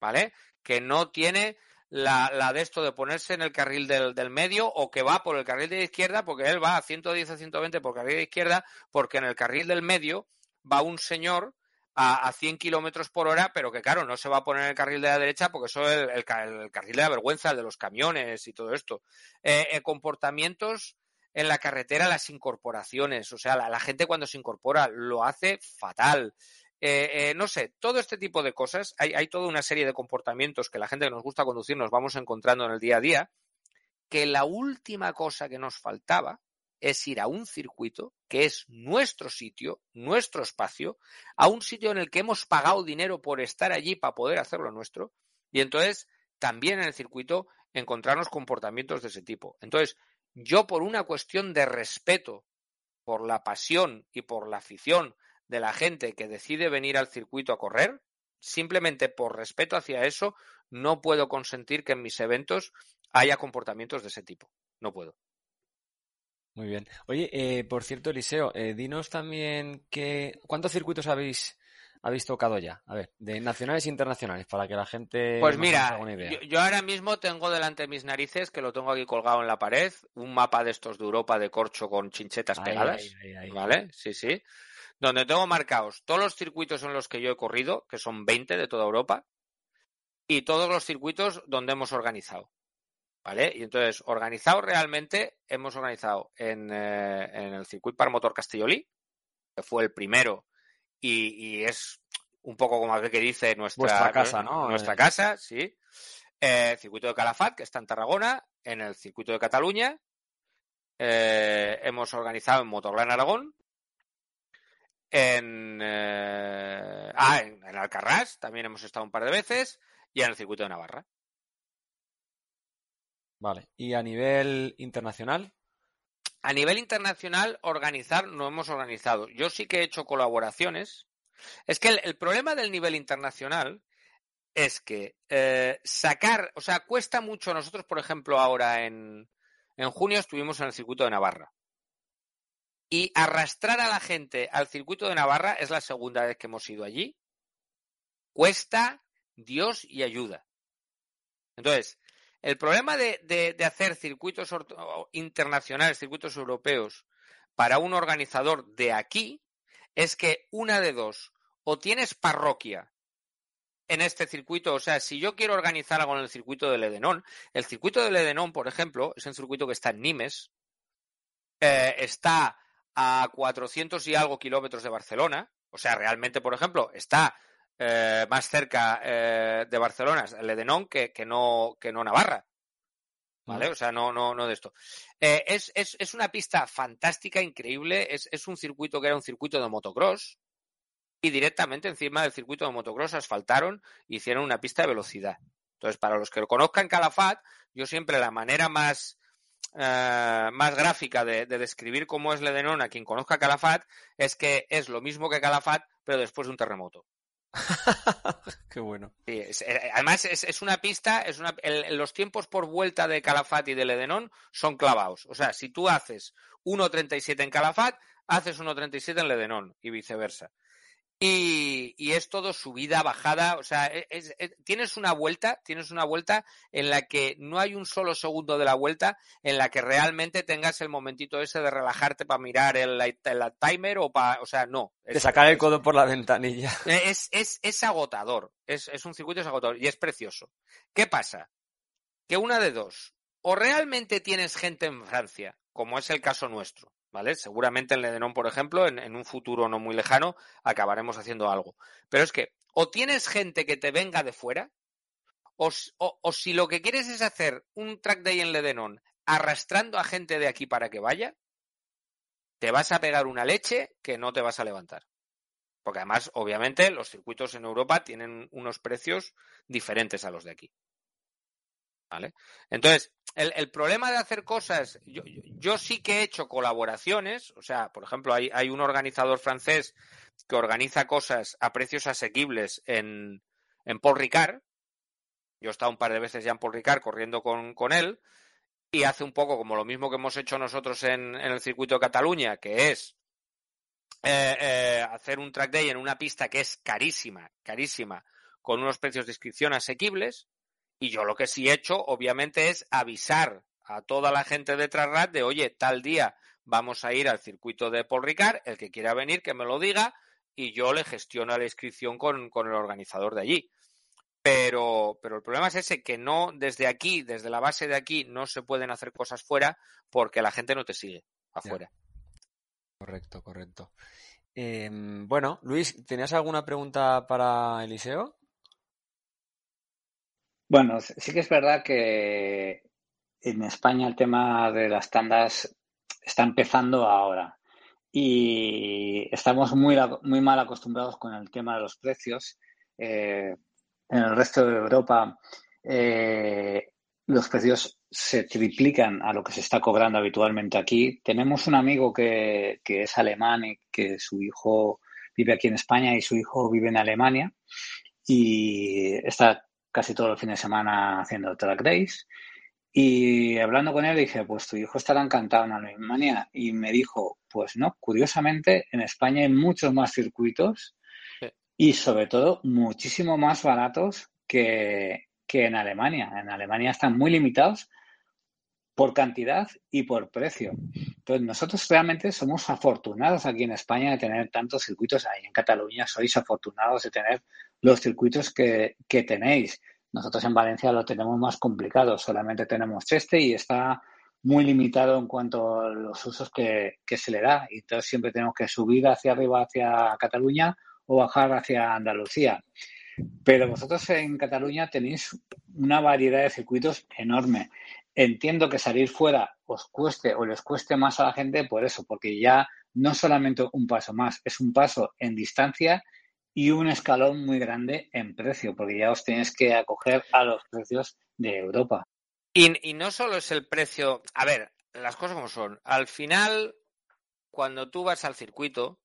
¿vale? Que no tiene la, la de esto de ponerse en el carril del, del, medio o que va por el carril de la izquierda porque él va a 110 a 120 por carril de izquierda porque en el carril del medio va un señor a, a 100 kilómetros por hora, pero que claro, no se va a poner en el carril de la derecha porque eso es el, carril de la vergüenza, de los camiones y todo esto. Eh, eh, comportamientos en la carretera, las incorporaciones, o sea, la, gente cuando se incorpora lo hace fatal. Eh, no sé, todo este tipo de cosas, hay, hay toda una serie de comportamientos que la gente que nos gusta conducir nos vamos encontrando en el día a día, que la última cosa que nos faltaba es ir a un circuito que es nuestro sitio, nuestro espacio, a un sitio en el que hemos pagado dinero por estar allí para poder hacerlo nuestro, y entonces también en el circuito encontrarnos comportamientos de ese tipo. Entonces, yo por una cuestión de respeto por la pasión y por la afición de la gente que decide venir al circuito a correr, simplemente por respeto hacia eso, no puedo consentir que en mis eventos haya comportamientos de ese tipo. No puedo. Muy bien. Oye, eh, por cierto, Eliseo, eh, dinos también que cuántos circuitos habéis habéis tocado ya. A ver, de nacionales e internacionales, para que la gente. Pues mira, Yo, ahora mismo tengo delante de mis narices, que lo tengo aquí colgado en la pared, un mapa de estos de Europa de corcho con chinchetas pegadas. ¿Vale? Sí, sí. Donde tengo marcados todos los circuitos en los que yo he corrido, que son 20 de toda Europa, y todos los circuitos donde hemos organizado. ¿Vale? Y entonces, organizado realmente, hemos organizado en, eh, en el circuito para motor Castellolí, que fue el primero y, y es un poco como que dice nuestra, Vuestra casa, ¿no? Nuestra Eh. casa, sí. Eh, circuito de Calafat, que está en Tarragona, en el circuito de Cataluña. Eh, hemos organizado en Motogran Aragón. En, eh, ah, en, en Alcarrás también hemos estado un par de veces. Y en el circuito de Navarra. Vale. ¿Y a nivel internacional? A nivel internacional, organizar no hemos organizado. Yo sí que he hecho colaboraciones. Es que el, problema del nivel internacional es que eh, sacar, o sea, cuesta mucho. Nosotros, por ejemplo, ahora en, en junio estuvimos en el circuito de Navarra. Y arrastrar a la gente al circuito de Navarra es la segunda vez que hemos ido allí. Cuesta Dios y ayuda. Entonces, el problema de, hacer circuitos internacionales, circuitos europeos, para un organizador de aquí, es que una de dos, o tienes parroquia en este circuito, o sea, si yo quiero organizar algo en el circuito del Edenón, el circuito del Edenón, por ejemplo, es un circuito que está en Nimes, eh, está a 400 y algo kilómetros de Barcelona, o sea, realmente, por ejemplo, está eh, más cerca eh, de Barcelona, el Edenón, que, que, no, que no Navarra. ¿Vale? O sea, no, no, no de esto. Eh, es, es, es, una pista fantástica, increíble. Es, es, un circuito que era un circuito de motocross. Y directamente encima del circuito de motocross asfaltaron e hicieron una pista de velocidad. Entonces, para los que lo conozcan Calafat, yo siempre la manera más, eh, más gráfica de, de, describir cómo es Ledenón a quien conozca Calafat es que es lo mismo que Calafat, pero después de un terremoto. Qué bueno. Es, además, es, es, una pista, es una, los tiempos por vuelta de Calafat y de Ledenón son clavados. O sea, si tú haces 1.37 en Calafat, haces 1.37 en Ledenón y viceversa. Y, y, es todo subida, bajada, o sea, es, es, tienes una vuelta, tienes una vuelta en la que no hay un solo segundo de la vuelta en la que realmente tengas el momentito ese de relajarte para mirar el, el, timer o para, o sea, no. de sacar el codo por la ventanilla. Es, es, es agotador, es, es un circuito es agotador y es precioso. ¿Qué pasa? Que una de dos, o realmente tienes gente en Francia, como es el caso nuestro, ¿vale? Seguramente en Ledenón, por ejemplo, en, en, un futuro no muy lejano, acabaremos haciendo algo. Pero es que o tienes gente que te venga de fuera, o, o, o si lo que quieres es hacer un track day en Ledenón arrastrando a gente de aquí para que vaya, te vas a pegar una leche que no te vas a levantar. Porque además, obviamente, los circuitos en Europa tienen unos precios diferentes a los de aquí. ¿Vale? Entonces, el, problema de hacer cosas, yo, yo, sí que he hecho colaboraciones, o sea, por ejemplo, hay, hay, un organizador francés que organiza cosas a precios asequibles en, en Paul Ricard. Yo he estado un par de veces ya en Paul Ricard corriendo con, con él y hace un poco como lo mismo que hemos hecho nosotros en, en el circuito de Cataluña, que es eh, eh, hacer un track day en una pista que es carísima, carísima, con unos precios de inscripción asequibles. Y yo lo que sí he hecho, obviamente, es avisar a toda la gente de Trasrat de, oye, tal día vamos a ir al circuito de Paul Ricard, el que quiera venir, que me lo diga, y yo le gestiono la inscripción con, con el organizador de allí. Pero, pero el problema es ese, que no, desde aquí, desde la base de aquí, no se pueden hacer cosas fuera porque la gente no te sigue afuera. Ya. Correcto, correcto. Eh, bueno, Luis, ¿tenías alguna pregunta para Eliseo? Bueno, sí que es verdad que en España el tema de las tandas está empezando ahora y estamos muy, muy mal acostumbrados con el tema de los precios. Eh, en el resto de Europa eh, los precios se triplican a lo que se está cobrando habitualmente aquí. Tenemos un amigo que, que es alemán y que su hijo vive aquí en España y su hijo vive en Alemania y está casi todo el fin de semana haciendo track days. Y hablando con él dije, pues tu hijo estará encantado en Alemania. Y me dijo, pues no, curiosamente en España hay muchos más circuitos sí. y sobre todo muchísimo más baratos que, que en Alemania. En Alemania están muy limitados por cantidad y por precio. Entonces, nosotros realmente somos afortunados aquí en España de tener tantos circuitos. Ahí en Cataluña sois afortunados de tener los circuitos que, que tenéis. Nosotros en Valencia lo tenemos más complicado, solamente tenemos este y está muy limitado en cuanto a los usos que, que se le da. Y entonces siempre tenemos que subir hacia arriba, hacia Cataluña o bajar hacia Andalucía. Pero vosotros en Cataluña tenéis una variedad de circuitos enorme. Entiendo que salir fuera os cueste o les cueste más a la gente por eso, porque ya no solamente un paso más, es un paso en distancia y un escalón muy grande en precio, porque ya os tenéis que acoger a los precios de Europa. Y, y no solo es el precio, a ver, las cosas como son. Al final, cuando tú vas al circuito,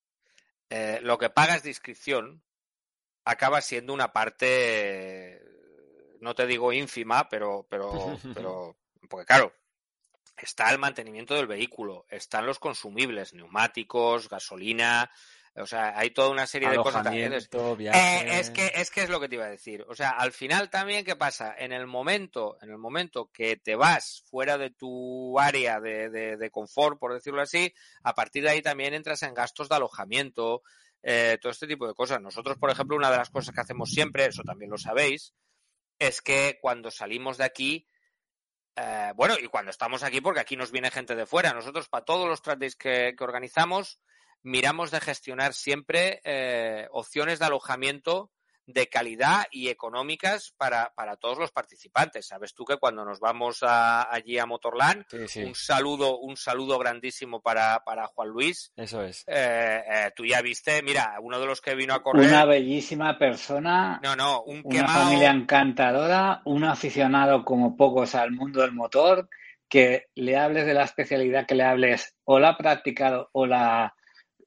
eh, lo que pagas de inscripción acaba siendo una parte, no te digo ínfima, pero, pero, pero, porque claro, está el mantenimiento del vehículo, están los consumibles, neumáticos, gasolina, o sea, hay toda una serie de cosas. también. Eh, es que es que es lo que te iba a decir. O sea, al final también qué pasa en el momento, en el momento que te vas fuera de tu área de, de, de confort, por decirlo así, a partir de ahí también entras en gastos de alojamiento, eh, todo este tipo de cosas. Nosotros, por ejemplo, una de las cosas que hacemos siempre, eso también lo sabéis, es que cuando salimos de aquí eh, bueno, y cuando estamos aquí, porque aquí nos viene gente de fuera, nosotros para todos los track que, que organizamos, miramos de gestionar siempre eh, opciones de alojamiento de calidad y económicas para, para, todos los participantes. Sabes tú que cuando nos vamos a, allí a Motorland, Sí, sí. un saludo, un saludo grandísimo para, para Juan Luis. Eso es. Eh, eh, tú ya viste, mira, uno de los que vino a correr. Una bellísima persona, No, no, un una quemado. familia encantadora, un aficionado como pocos al mundo del motor, que le hables de la especialidad que le hables, o la ha practicado o la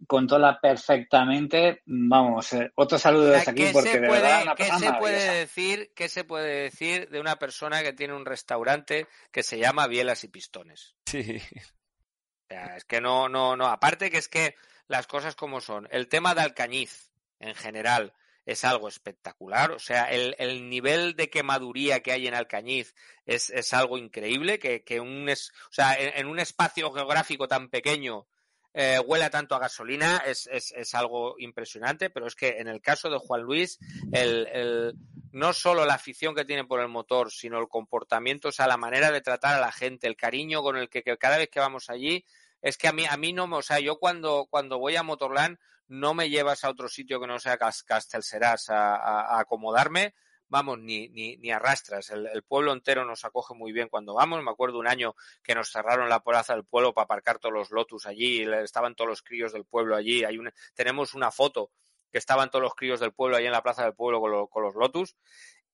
controla perfectamente. Vamos, eh, otro saludo O sea, desde aquí ¿qué porque se de puede, verdad una qué se puede decir, qué se puede decir de una persona que tiene un restaurante que se llama Bielas y Pistones? Sí. O sea, es que no, no, no. Aparte que es que las cosas como son. El tema de Alcañiz, en general, es algo espectacular. O sea, el, el nivel de quemaduría que hay en Alcañiz es, es algo increíble. Que, que un es, o sea, en, en un espacio geográfico tan pequeño eh, huela tanto a gasolina es, es, es algo impresionante. Pero es que en el caso de Juan Luis, el, el, no solo la afición que tiene por el motor, sino el comportamiento, o sea, la manera de tratar a la gente, el cariño con el que, cada vez que vamos allí, es que a mí, a mí no o sea, yo cuando, cuando voy a Motorland no me llevas a otro sitio que no sea Cas- Castelserás a, a, a acomodarme, vamos, ni, ni, ni arrastras. El, el pueblo entero nos acoge muy bien cuando vamos. Me acuerdo un año que nos cerraron la plaza del pueblo para aparcar todos los Lotus allí, estaban todos los críos del pueblo allí. Hay una, tenemos una foto que estaban todos los críos del pueblo allí en la plaza del pueblo con, lo- con los Lotus.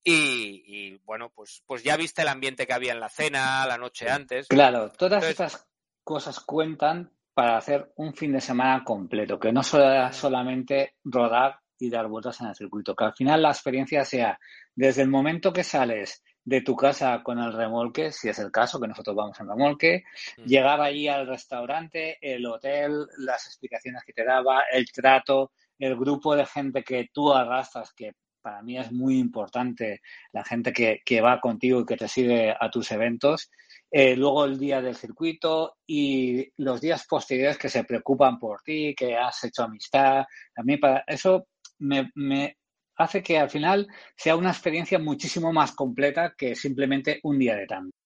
Y, y, bueno, pues, pues ya viste el ambiente que había en la cena, la noche antes. Claro, todas Entonces- estas cosas cuentan para hacer un fin de semana completo, que no sea solamente rodar y dar vueltas en el circuito, que al final la experiencia sea desde el momento que sales de tu casa con el remolque, si es el caso, que nosotros vamos en remolque, Mm. llegar allí al restaurante, el hotel, las explicaciones que te daba, el trato, el grupo de gente que tú arrastras, que para mí es muy importante, la gente que, que va contigo y que te sigue a tus eventos, eh, luego el día del circuito y los días posteriores que se preocupan por ti, que has hecho amistad. A mí para eso me, me hace que al final sea una experiencia muchísimo más completa que simplemente un día de tanto.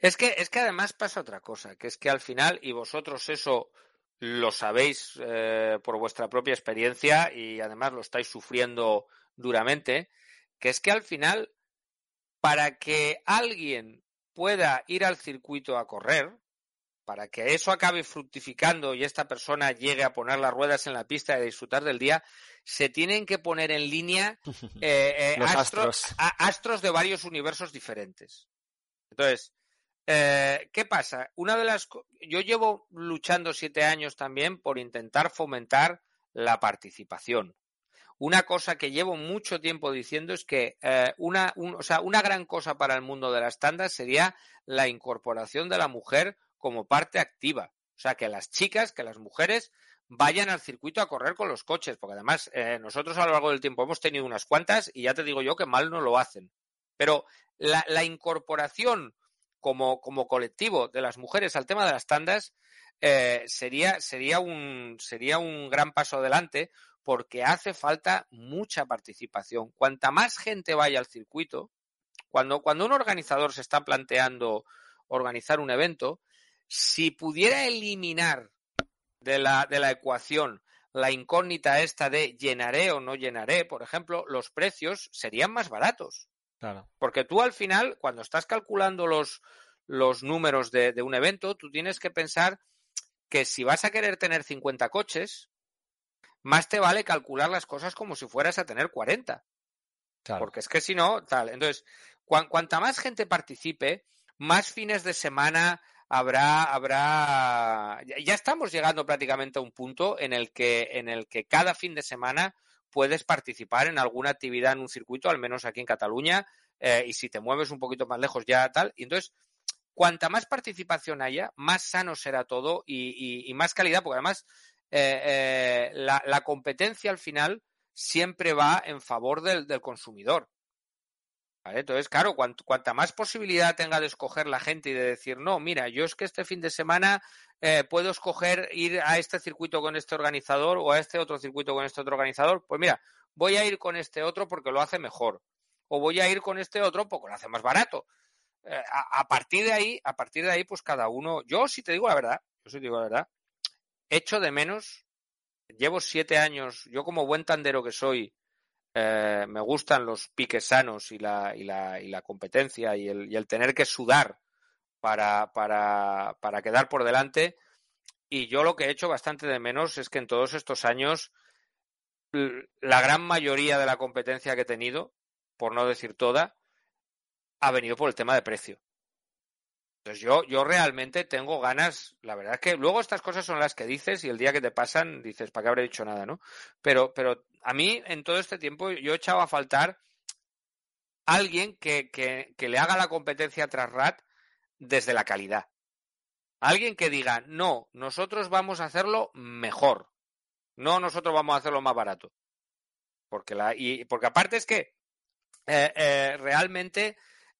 Es que, es que además pasa otra cosa, que es que al final, y vosotros eso lo sabéis eh, por vuestra propia experiencia y además lo estáis sufriendo duramente, que es que al final, para que alguien pueda ir al circuito a correr, para que eso acabe fructificando y esta persona llegue a poner las ruedas en la pista y a disfrutar del día, se tienen que poner en línea eh, eh, astros, astros. a- astros de varios universos diferentes. Entonces, eh, ¿qué pasa? Una de las yo llevo luchando siete años también por intentar fomentar la participación. Una cosa que llevo mucho tiempo diciendo es que una, un- o sea, una gran cosa para el mundo de las tandas sería la incorporación de la mujer como parte activa. O sea, que las chicas, que las mujeres vayan al circuito a correr con los coches, porque además eh, nosotros a lo largo del tiempo hemos tenido unas cuantas y ya te digo yo que mal no lo hacen. Pero la, incorporación como, como colectivo de las mujeres al tema de las tandas eh, sería, sería, un, sería un gran paso adelante porque hace falta mucha participación. Cuanta más gente vaya al circuito, Cuando, cuando un organizador se está planteando organizar un evento, si pudiera eliminar de la, de la ecuación la incógnita esta de llenaré o no llenaré, por ejemplo, los precios serían más baratos. Claro. Porque tú al final, cuando estás calculando los, los números de, de, un evento, tú tienes que pensar que si vas a querer tener 50 coches, más te vale calcular las cosas como si fueras a tener 40. Claro. Porque es que si no, tal. Entonces, cu cuanta más gente participe, más fines de semana habrá, habrá, ya estamos llegando prácticamente a un punto en el que, en el que cada fin de semana puedes participar en alguna actividad en un circuito, al menos aquí en Cataluña, eh, y si te mueves un poquito más lejos ya tal. Y entonces, cuanta más participación haya, más sano será todo y, más calidad, porque además eh, eh, la, la, competencia al final siempre va en favor del, del consumidor. Entonces, claro, cuant, cuanta más posibilidad tenga de escoger la gente y de decir, no, mira, yo es que este fin de semana eh, puedo escoger ir a este circuito con este organizador o a este otro circuito con este otro organizador, pues mira, voy a ir con este otro porque lo hace mejor. O voy a ir con este otro porque lo hace más barato. Eh, a, a, partir de ahí, a partir de ahí, pues cada uno, yo si te digo la verdad, yo si te digo la verdad, echo de menos, llevo siete años, yo como buen tandero que soy, eh, me gustan los piques sanos y la, y la, y la competencia y el, y el, tener que sudar para, para, para quedar por delante. Y yo lo que he hecho bastante de menos es que en todos estos años la gran mayoría de la competencia que he tenido, por no decir toda, ha venido por el tema de precio. Entonces yo, yo realmente tengo ganas, la verdad es que luego estas cosas son las que dices y el día que te pasan dices, ¿para qué habré dicho nada, no? Pero, pero a mí en todo este tiempo yo he echado a faltar alguien que, que, que le haga la competencia tras RAT desde la calidad. Alguien que diga, no, nosotros vamos a hacerlo mejor. No, nosotros vamos a hacerlo más barato. Porque, la, y, porque aparte es que eh, eh, realmente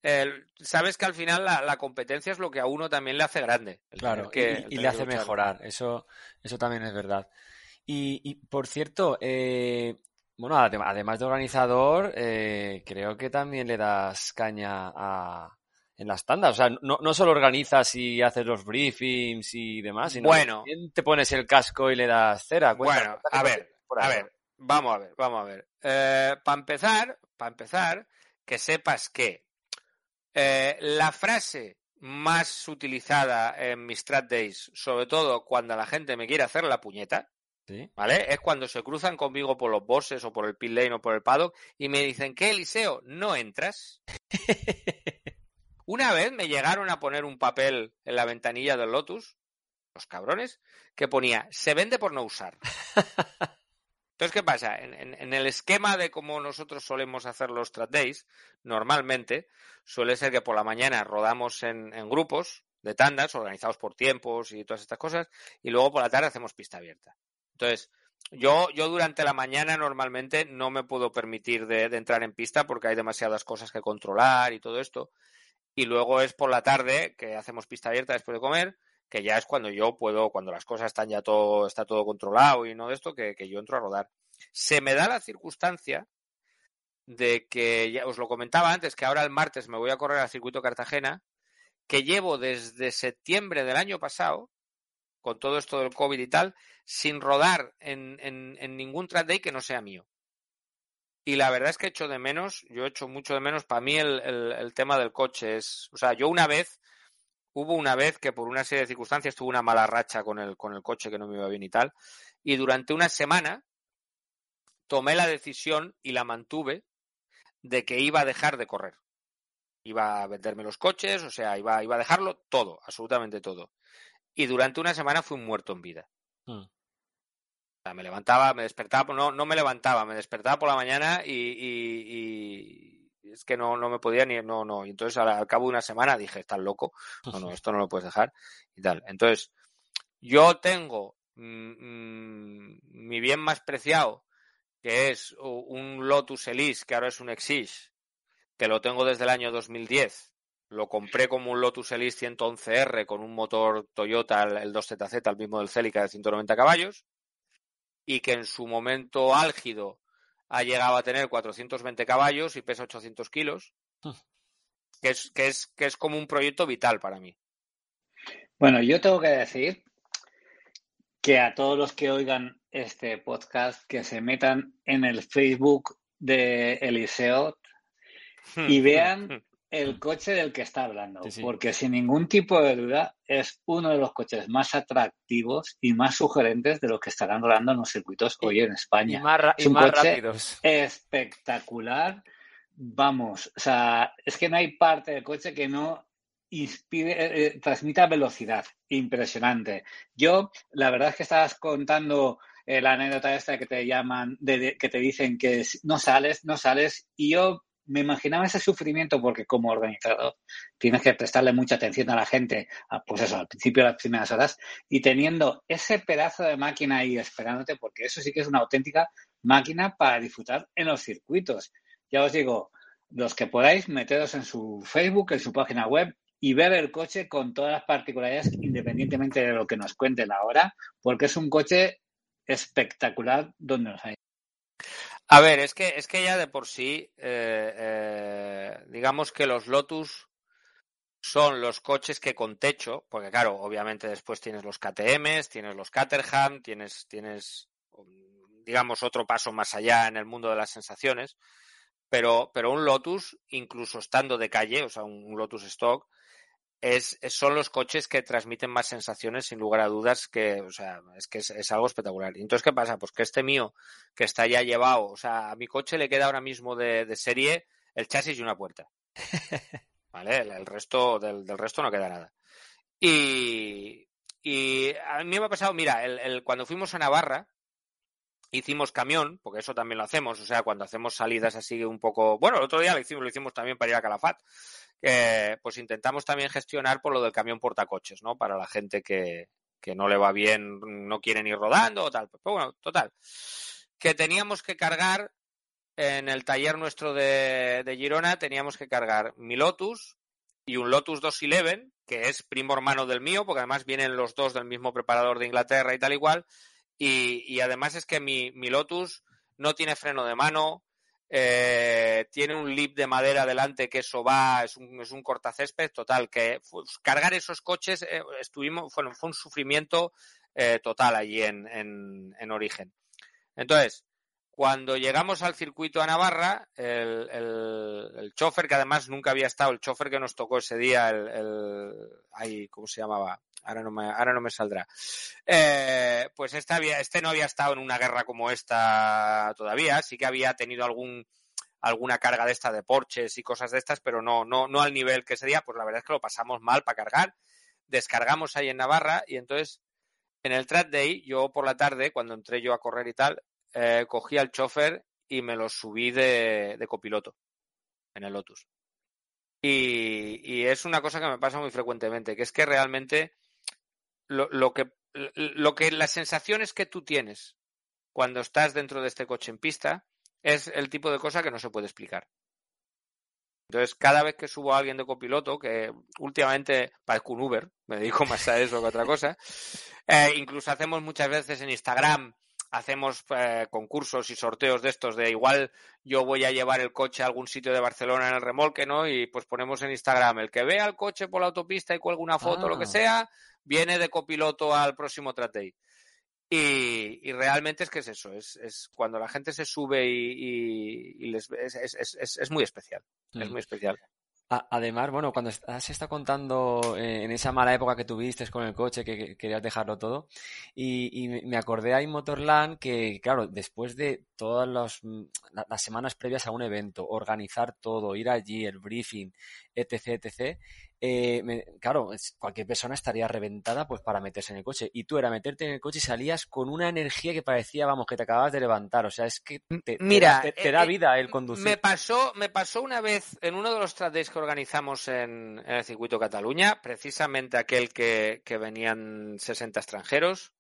eh, sabes que al final la, la, competencia es lo que a uno también le hace grande. Claro, que, y, y le hace luchar. mejorar. Eso, eso también es verdad. Y, y por cierto, eh, bueno, además de organizador, eh, creo que también le das caña a, en las tandas. O sea, no, no solo organizas y haces los briefings y demás, sino bueno, que te pones el casco y le das cera. Cuenta, bueno, a ver, a ver, vamos a ver, vamos a ver. Eh, para empezar, para empezar, que sepas que eh, la frase más utilizada en mis Strat Days, sobre todo cuando la gente me quiere hacer la puñeta, ¿Sí? ¿vale? Es cuando se cruzan conmigo por los bosses o por el pit lane o por el paddock y me dicen, ¿qué, Eliseo? ¿No entras? Una vez me llegaron a poner un papel en la ventanilla del Lotus, los cabrones, que ponía, se vende por no usar. Entonces, ¿qué pasa? En, en, el esquema de cómo nosotros solemos hacer los Strat Days, normalmente suele ser que por la mañana rodamos en, en, grupos de tandas, organizados por tiempos y todas estas cosas, y luego por la tarde hacemos pista abierta. Entonces, yo, yo durante la mañana normalmente no me puedo permitir de, de entrar en pista porque hay demasiadas cosas que controlar y todo esto. Y luego es por la tarde que hacemos pista abierta después de comer que ya es cuando yo puedo, cuando las cosas están ya todo, está todo controlado y no de esto, que, que yo entro a rodar. Se me da la circunstancia de que, os lo comentaba antes, que ahora el martes me voy a correr al circuito Cartagena, que llevo desde septiembre del año pasado, con todo esto del COVID y tal, sin rodar en, en, en ningún track day que no sea mío. Y la verdad es que echo de menos, yo echo mucho de menos, para mí el, el, el tema del coche es, o sea, yo una vez, hubo una vez que por una serie de circunstancias tuve una mala racha con el, con el coche que no me iba bien y tal, y durante una semana tomé la decisión y la mantuve de que iba a dejar de correr. Iba a venderme los coches, o sea, iba, iba a dejarlo todo, absolutamente todo. Y durante una semana fui un muerto en vida. Hmm. O sea, me levantaba, me despertaba, no, no me levantaba, me despertaba por la mañana y es que no, no me podía ni, no, no. Y entonces al, al, cabo de una semana dije, estás loco, no, no, esto no lo puedes dejar y tal. Entonces, yo tengo mmm, mi bien más preciado, que es un Lotus Elise, que ahora es un Exige, que lo tengo desde el año 2010. Lo compré como un Lotus Elise 111R con un motor Toyota, el 2ZZ, el mismo del Celica de 190 caballos, y que en su momento álgido ha llegado a tener 420 caballos y pesa 800 kilos. que es, que es, que es como un proyecto vital para mí. Bueno, yo tengo que decir que a todos los que oigan este podcast, que se metan en el Facebook de Eliseo y vean el coche del que está hablando, Sí, sí. porque sin ningún tipo de duda es uno de los coches más atractivos y más sugerentes de los que estarán rodando en los circuitos hoy en Y España. más, ra- Es y un más coche rápidos. espectacular. Vamos, o sea, es que no hay parte del coche que no inspire, eh, eh, transmita velocidad. Impresionante. Yo, la verdad es que estabas contando eh, la anécdota esta que te llaman, de, de- que te dicen que no sales, no sales, y yo me imaginaba ese sufrimiento porque como organizador tienes que prestarle mucha atención a la gente, pues eso, al principio de las primeras horas, y teniendo ese pedazo de máquina ahí esperándote, porque eso sí que es una auténtica máquina para disfrutar en los circuitos. Ya os digo, los que podáis, meteros en su Facebook, en su página web y ver el coche con todas las particularidades, independientemente de lo que nos cuenten ahora, porque es un coche espectacular donde nos hay. A ver, es que, es que ya de por sí, eh, eh, digamos que los Lotus son los coches que con techo, porque claro, obviamente después tienes los KTMs, tienes los Caterham, tienes, tienes, digamos, otro paso más allá en el mundo de las sensaciones, pero, pero un Lotus, incluso estando de calle, o sea, un Lotus Stock, es, son los coches que transmiten más sensaciones, sin lugar a dudas, que, o sea, es que es, es algo espectacular. Entonces, ¿qué pasa? Pues que este mío, que está ya llevado, o sea, a mi coche le queda ahora mismo de, de serie el chasis y una puerta. ¿Vale? El, el resto, del, del resto no queda nada. Y, y a mí me ha pasado, mira, el, el- cuando fuimos a Navarra, hicimos camión, porque eso también lo hacemos, o sea, cuando hacemos salidas así un poco, bueno, el otro día lo hicimos, lo hicimos también para ir a Calafat, eh, pues intentamos también gestionar por lo del camión portacoches, ¿no? Para la gente que, que no le va bien, no quieren ir rodando o tal. Pero bueno, total. Que teníamos que cargar en el taller nuestro de, de Girona, teníamos que cargar mi Lotus y un Lotus 211, que es primo hermano del mío, porque además vienen los dos del mismo preparador de Inglaterra y tal igual. Y, y además es que mi, mi Lotus no tiene freno de mano, eh, tiene un lip de madera delante que eso va, es un, es un cortacésped total, que cargar esos coches eh, estuvimos, bueno, fue un sufrimiento eh, total allí en, en, en origen. Entonces, cuando llegamos al circuito a Navarra, el, el, chofer, que además nunca había estado, el chofer que nos tocó ese día, el, el ay, ¿cómo se llamaba? Ahora no me, ahora no me saldrá. Eh, pues este, había, este no había estado en una guerra como esta todavía, sí que había tenido algún alguna carga de esta de Porches y cosas de estas, pero no, no, no al nivel que ese día, pues la verdad es que lo pasamos mal para cargar. Descargamos ahí en Navarra y entonces en el track day, yo por la tarde, cuando entré yo a correr y tal, eh, cogí al chofer y me lo subí de, copiloto en el Lotus. Y, y, es una cosa que me pasa muy frecuentemente, que es que realmente lo, lo, que, lo que las sensaciones que tú tienes cuando estás dentro de este coche en pista es el tipo de cosa que no se puede explicar. Entonces, cada vez que subo a alguien de copiloto, que últimamente parezco un Uber, me dedico más a eso que a otra cosa, eh, incluso hacemos muchas veces en Instagram, hacemos eh, concursos y sorteos de estos, de igual yo voy a llevar el coche a algún sitio de Barcelona en el remolque, ¿no? Y pues ponemos en Instagram, el que vea el coche por la autopista y cuelga una foto, ah. lo que sea, viene de copiloto al próximo day. Y, y, realmente es que es eso, es, es cuando la gente se sube y, y, y les, es, es, es, es, muy especial, mm. es muy especial. Además, bueno, cuando has estado contando eh, en esa mala época que tuviste con el coche, que, que querías dejarlo todo, y, y, me acordé ahí en Motorland que, claro, después de todas los, las semanas previas a un evento, organizar todo, ir allí, el briefing, etc., etc., eh, me, claro, cualquier persona estaría reventada pues para meterse en el coche. Y tú era meterte en el coche y salías con una energía que parecía, vamos, que te acababas de levantar. O sea, es que te, Mira, te, te, te da vida el conducir. Me pasó, me pasó una vez en uno de los track days que organizamos en, en el circuito Cataluña, precisamente aquel que, que venían 60 extranjeros,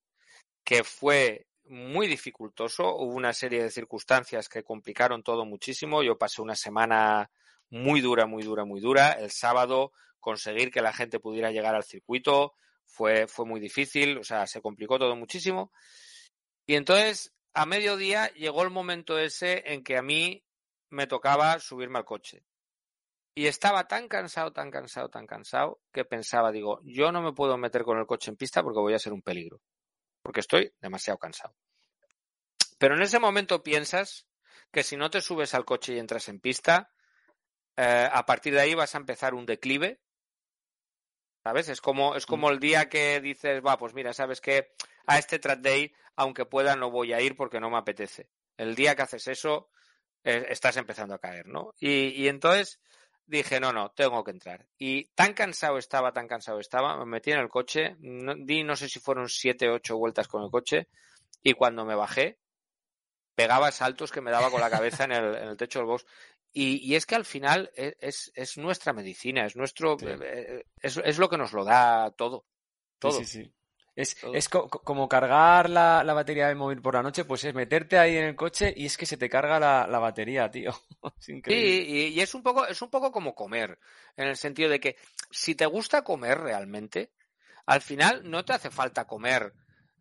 que fue muy dificultoso. Hubo una serie de circunstancias que complicaron todo muchísimo. Yo pasé una semana muy dura, muy dura, muy dura. El sábado conseguir que la gente pudiera llegar al circuito fue, fue muy difícil, o sea, se complicó todo muchísimo. Y entonces, a mediodía llegó el momento ese en que a mí me tocaba subirme al coche. Y estaba tan cansado, tan cansado, tan cansado, que pensaba, digo, yo no me puedo meter con el coche en pista porque voy a ser un peligro. Porque estoy demasiado cansado. Pero en ese momento piensas que si no te subes al coche y entras en pista, eh, a partir de ahí vas a empezar un declive. ¿Sabes? Es como, es como el día que dices, va, pues mira, sabes que a este track day, aunque pueda, no voy a ir porque no me apetece. El día que haces eso, eh, estás empezando a caer, ¿no? Y, y entonces dije, no, no, tengo que entrar. Y tan cansado estaba, tan cansado estaba, me metí en el coche, no, di no sé si fueron siete, ocho vueltas con el coche, y cuando me bajé, pegaba saltos que me daba con la cabeza en el, en el techo del box. Y, y, es que al final e, es, es, nuestra medicina, es nuestro, sí. Eh, es, es, lo que nos lo da todo. todo. Sí, sí. Es, es co como cargar la, la, batería del móvil por la noche, pues es meterte ahí en el coche y es que se te carga la, la batería, tío. sí, y, y, es un poco, es un poco como comer, en el sentido de que si te gusta comer realmente, al final no te hace falta comer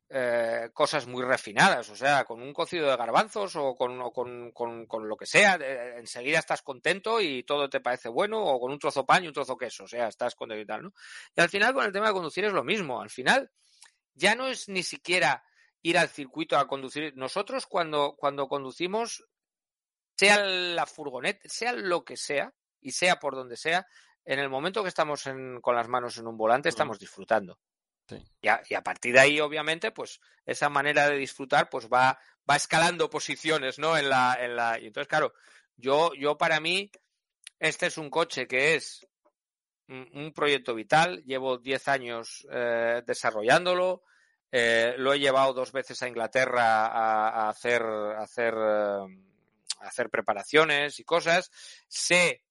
eh, cosas muy refinadas, o sea, con un cocido de garbanzos o con, o con, con, con lo que sea, eh, enseguida estás contento y todo te parece bueno, o con un trozo pan y un trozo queso, o sea, estás contento y tal, ¿no? Y al final con el tema de conducir es lo mismo, al final ya no es ni siquiera ir al circuito a conducir. Nosotros cuando, cuando conducimos, sea la furgoneta, sea lo que sea, y sea por donde sea, en el momento que estamos en, con las manos en un volante, estamos disfrutando. Y, a, y, a, partir de ahí, obviamente, pues esa manera de disfrutar, pues va, va escalando posiciones, ¿no? En la, en la. Y entonces, claro, yo, yo para mí, este es un coche que es un proyecto vital, llevo 10 años eh, desarrollándolo, eh, lo he llevado dos veces a Inglaterra a, hacer, hacer, eh, hacer preparaciones y cosas. Sé,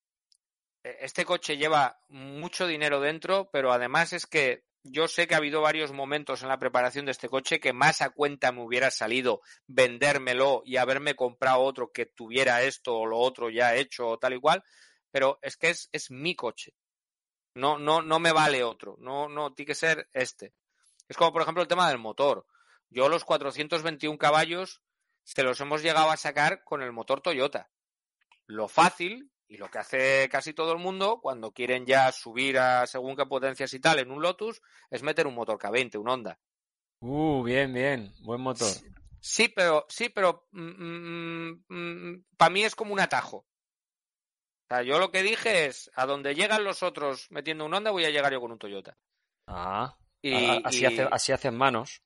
este coche lleva mucho dinero dentro, pero además es que yo sé que ha habido varios momentos en la preparación de este coche que más a cuenta me hubiera salido vendérmelo y haberme comprado otro que tuviera esto o lo otro ya hecho o tal y cual, pero es que es, es mi coche. No, no, no me vale otro. No, no, tiene que ser este. Es como, por ejemplo, el tema del motor. Yo los 421 caballos se los hemos llegado a sacar con el motor Toyota. Lo fácil, y lo que hace casi todo el mundo cuando quieren ya subir a según qué potencias y tal en un Lotus, es meter un motor K20, un Honda. Uh, bien, bien. Buen motor. Sí, pero, sí, pero mm, mm, para mí es como un atajo. O sea, yo lo que dije es, a donde llegan los otros metiendo un Honda, voy a llegar yo con un Toyota. Ah, y, así, y... Hace, así hacen manos.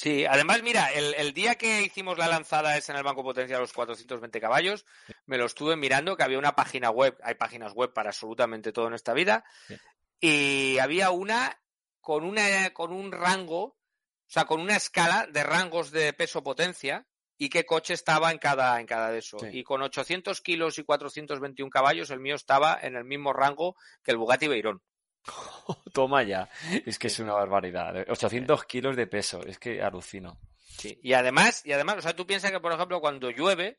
Sí, además, mira, el, el, día que hicimos la lanzada esa en el Banco Potencia de los 420 caballos, me lo estuve mirando, que había una página web, hay páginas web para absolutamente todo en esta vida, sí. y había una con, una con un rango, o sea, con una escala de rangos de peso-potencia, y qué coche estaba en cada, en cada de eso. Sí. Y con 800 kilos y 421 caballos, el mío estaba en el mismo rango que el Bugatti Veyron. Toma ya. Es que es una barbaridad. 800 kilos de peso. Es que alucino. Sí. Y además, y además, o sea, tú piensas que, por ejemplo, cuando llueve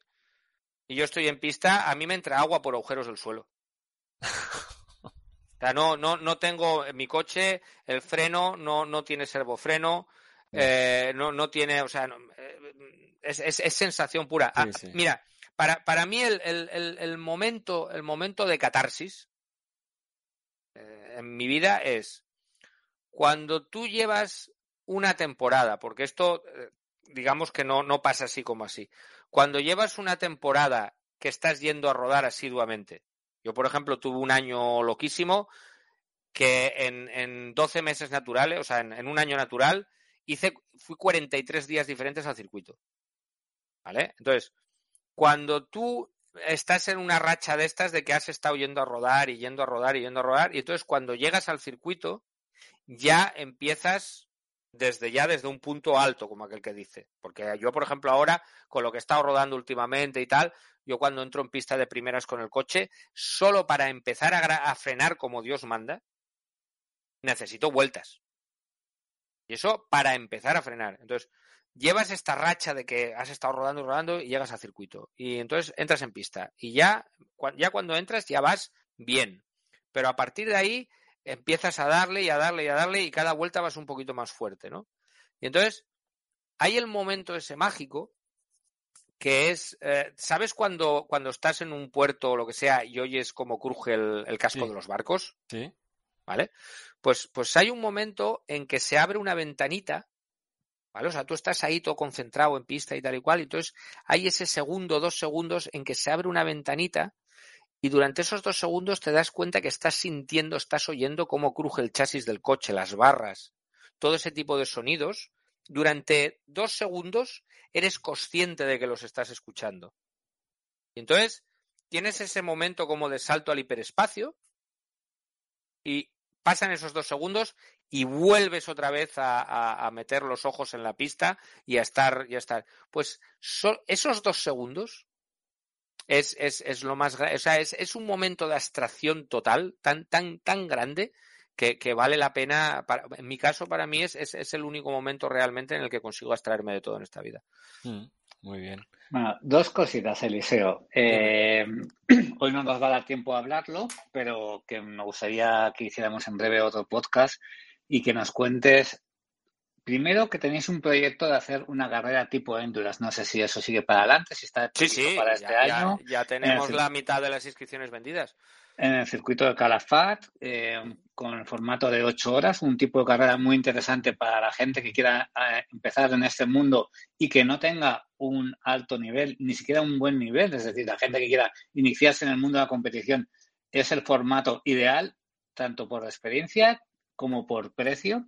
y yo estoy en pista, a mí me entra agua por agujeros del suelo. o sea, no, no, no tengo mi coche, el freno no, no tiene servofreno, eh, no, no tiene, o sea, no, es, es, es, sensación pura. Ah. Mira, para, para mí el, el, el, momento, el momento de catarsis, en mi vida es cuando tú llevas una temporada, porque esto digamos que no, no pasa así como así, cuando llevas una temporada que estás yendo a rodar asiduamente, yo por ejemplo tuve un año loquísimo que en, en 12 meses naturales, o sea, en, en, un año natural, hice, fui 43 días diferentes al circuito. ¿Vale? Entonces, cuando tú estás en una racha de estas de que has estado yendo a rodar y yendo a rodar y yendo a rodar y entonces cuando llegas al circuito ya empiezas desde ya desde un punto alto como aquel que dice. Porque yo por ejemplo ahora con lo que he estado rodando últimamente y tal yo cuando entro en pista de primeras con el coche solo para empezar a, a frenar como Dios manda necesito vueltas. Y eso para empezar a frenar. Entonces llevas esta racha de que has estado rodando y rodando y llegas al circuito. Y entonces entras en pista. Y ya, ya cuando entras ya vas bien. Pero a partir de ahí empiezas a darle y a darle y a darle y cada vuelta vas un poquito más fuerte, ¿no? Y entonces hay el momento ese mágico que es, eh, ¿sabes cuando, cuando estás en un puerto o lo que sea y oyes cómo cruje el, el casco Sí. de los barcos? Sí. ¿Vale? Pues, pues hay un momento en que se abre una ventanita, ¿vale? O sea, tú estás ahí todo concentrado en pista y tal y cual, y entonces hay ese segundo, dos segundos en que se abre una ventanita y durante esos dos segundos te das cuenta que estás sintiendo, estás oyendo cómo cruje el chasis del coche, las barras, todo ese tipo de sonidos. Durante dos segundos eres consciente de que los estás escuchando. Y entonces tienes ese momento como de salto al hiperespacio y pasan esos dos segundos y vuelves otra vez a, meter los ojos en la pista y a estar, y a estar. Pues so- esos dos segundos es, es, es lo más o sea, es, es un momento de abstracción total, tan, tan, tan grande que, vale la pena. en mi caso, para mí, es, el único momento realmente en el que consigo abstraerme de todo en esta vida. Mm, Muy bien. Bueno, dos cositas, Eliseo. Eh, hoy no nos va a dar tiempo a hablarlo, pero que me gustaría que hiciéramos en breve otro podcast y que nos cuentes, primero, que tenéis un proyecto de hacer una carrera tipo Endurance. No sé si eso sigue para adelante, si está Sí, para ya, este ya- año. ya tenemos fin. la mitad de las inscripciones vendidas. En el circuito de Calafat, eh, con el formato de ocho horas, un tipo de carrera muy interesante para la gente que quiera eh, empezar en este mundo y que no tenga un alto nivel, ni siquiera un buen nivel, es decir, la gente que quiera iniciarse en el mundo de la competición, es el formato ideal, tanto por experiencia como por precio.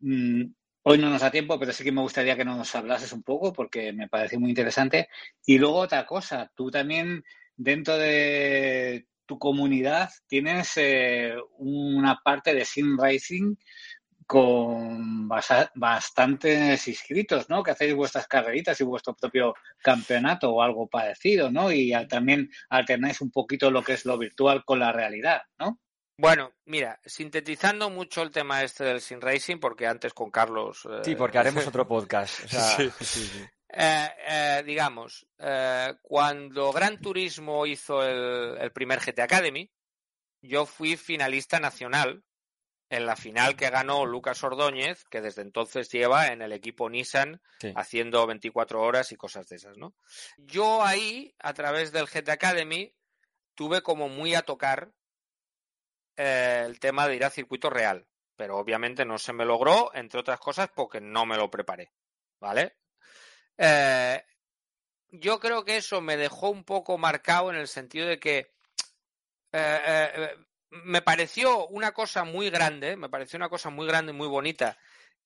Mm, Hoy no nos da tiempo, pero sí que me gustaría que nos hablases un poco porque me parece muy interesante. Y luego otra cosa, tú también dentro de tu comunidad tienes eh, una parte de sim racing con basa- bastantes inscritos, ¿no? Que hacéis vuestras carreritas y vuestro propio campeonato o algo parecido, ¿no? Y a- también alternáis un poquito lo que es lo virtual con la realidad, ¿no? Bueno, mira, sintetizando mucho el tema este del sin racing, porque antes con Carlos. eh, Sí, porque haremos otro podcast. O sea, Sí. sí, sí. Eh, eh, digamos, eh, cuando Gran Turismo hizo el, el primer GT Academy, yo fui finalista nacional en la final que ganó Lucas Ordóñez, que desde entonces lleva en el equipo Nissan Sí. haciendo 24 horas y cosas de esas, ¿no? Yo ahí, a través del GT Academy, tuve como muy a tocar el tema de ir a circuito real, pero obviamente no se me logró, entre otras cosas, porque no me lo preparé, ¿vale? Eh, yo creo que eso me dejó un poco marcado en el sentido de que eh, eh, me pareció una cosa muy grande, me pareció una cosa muy grande y muy bonita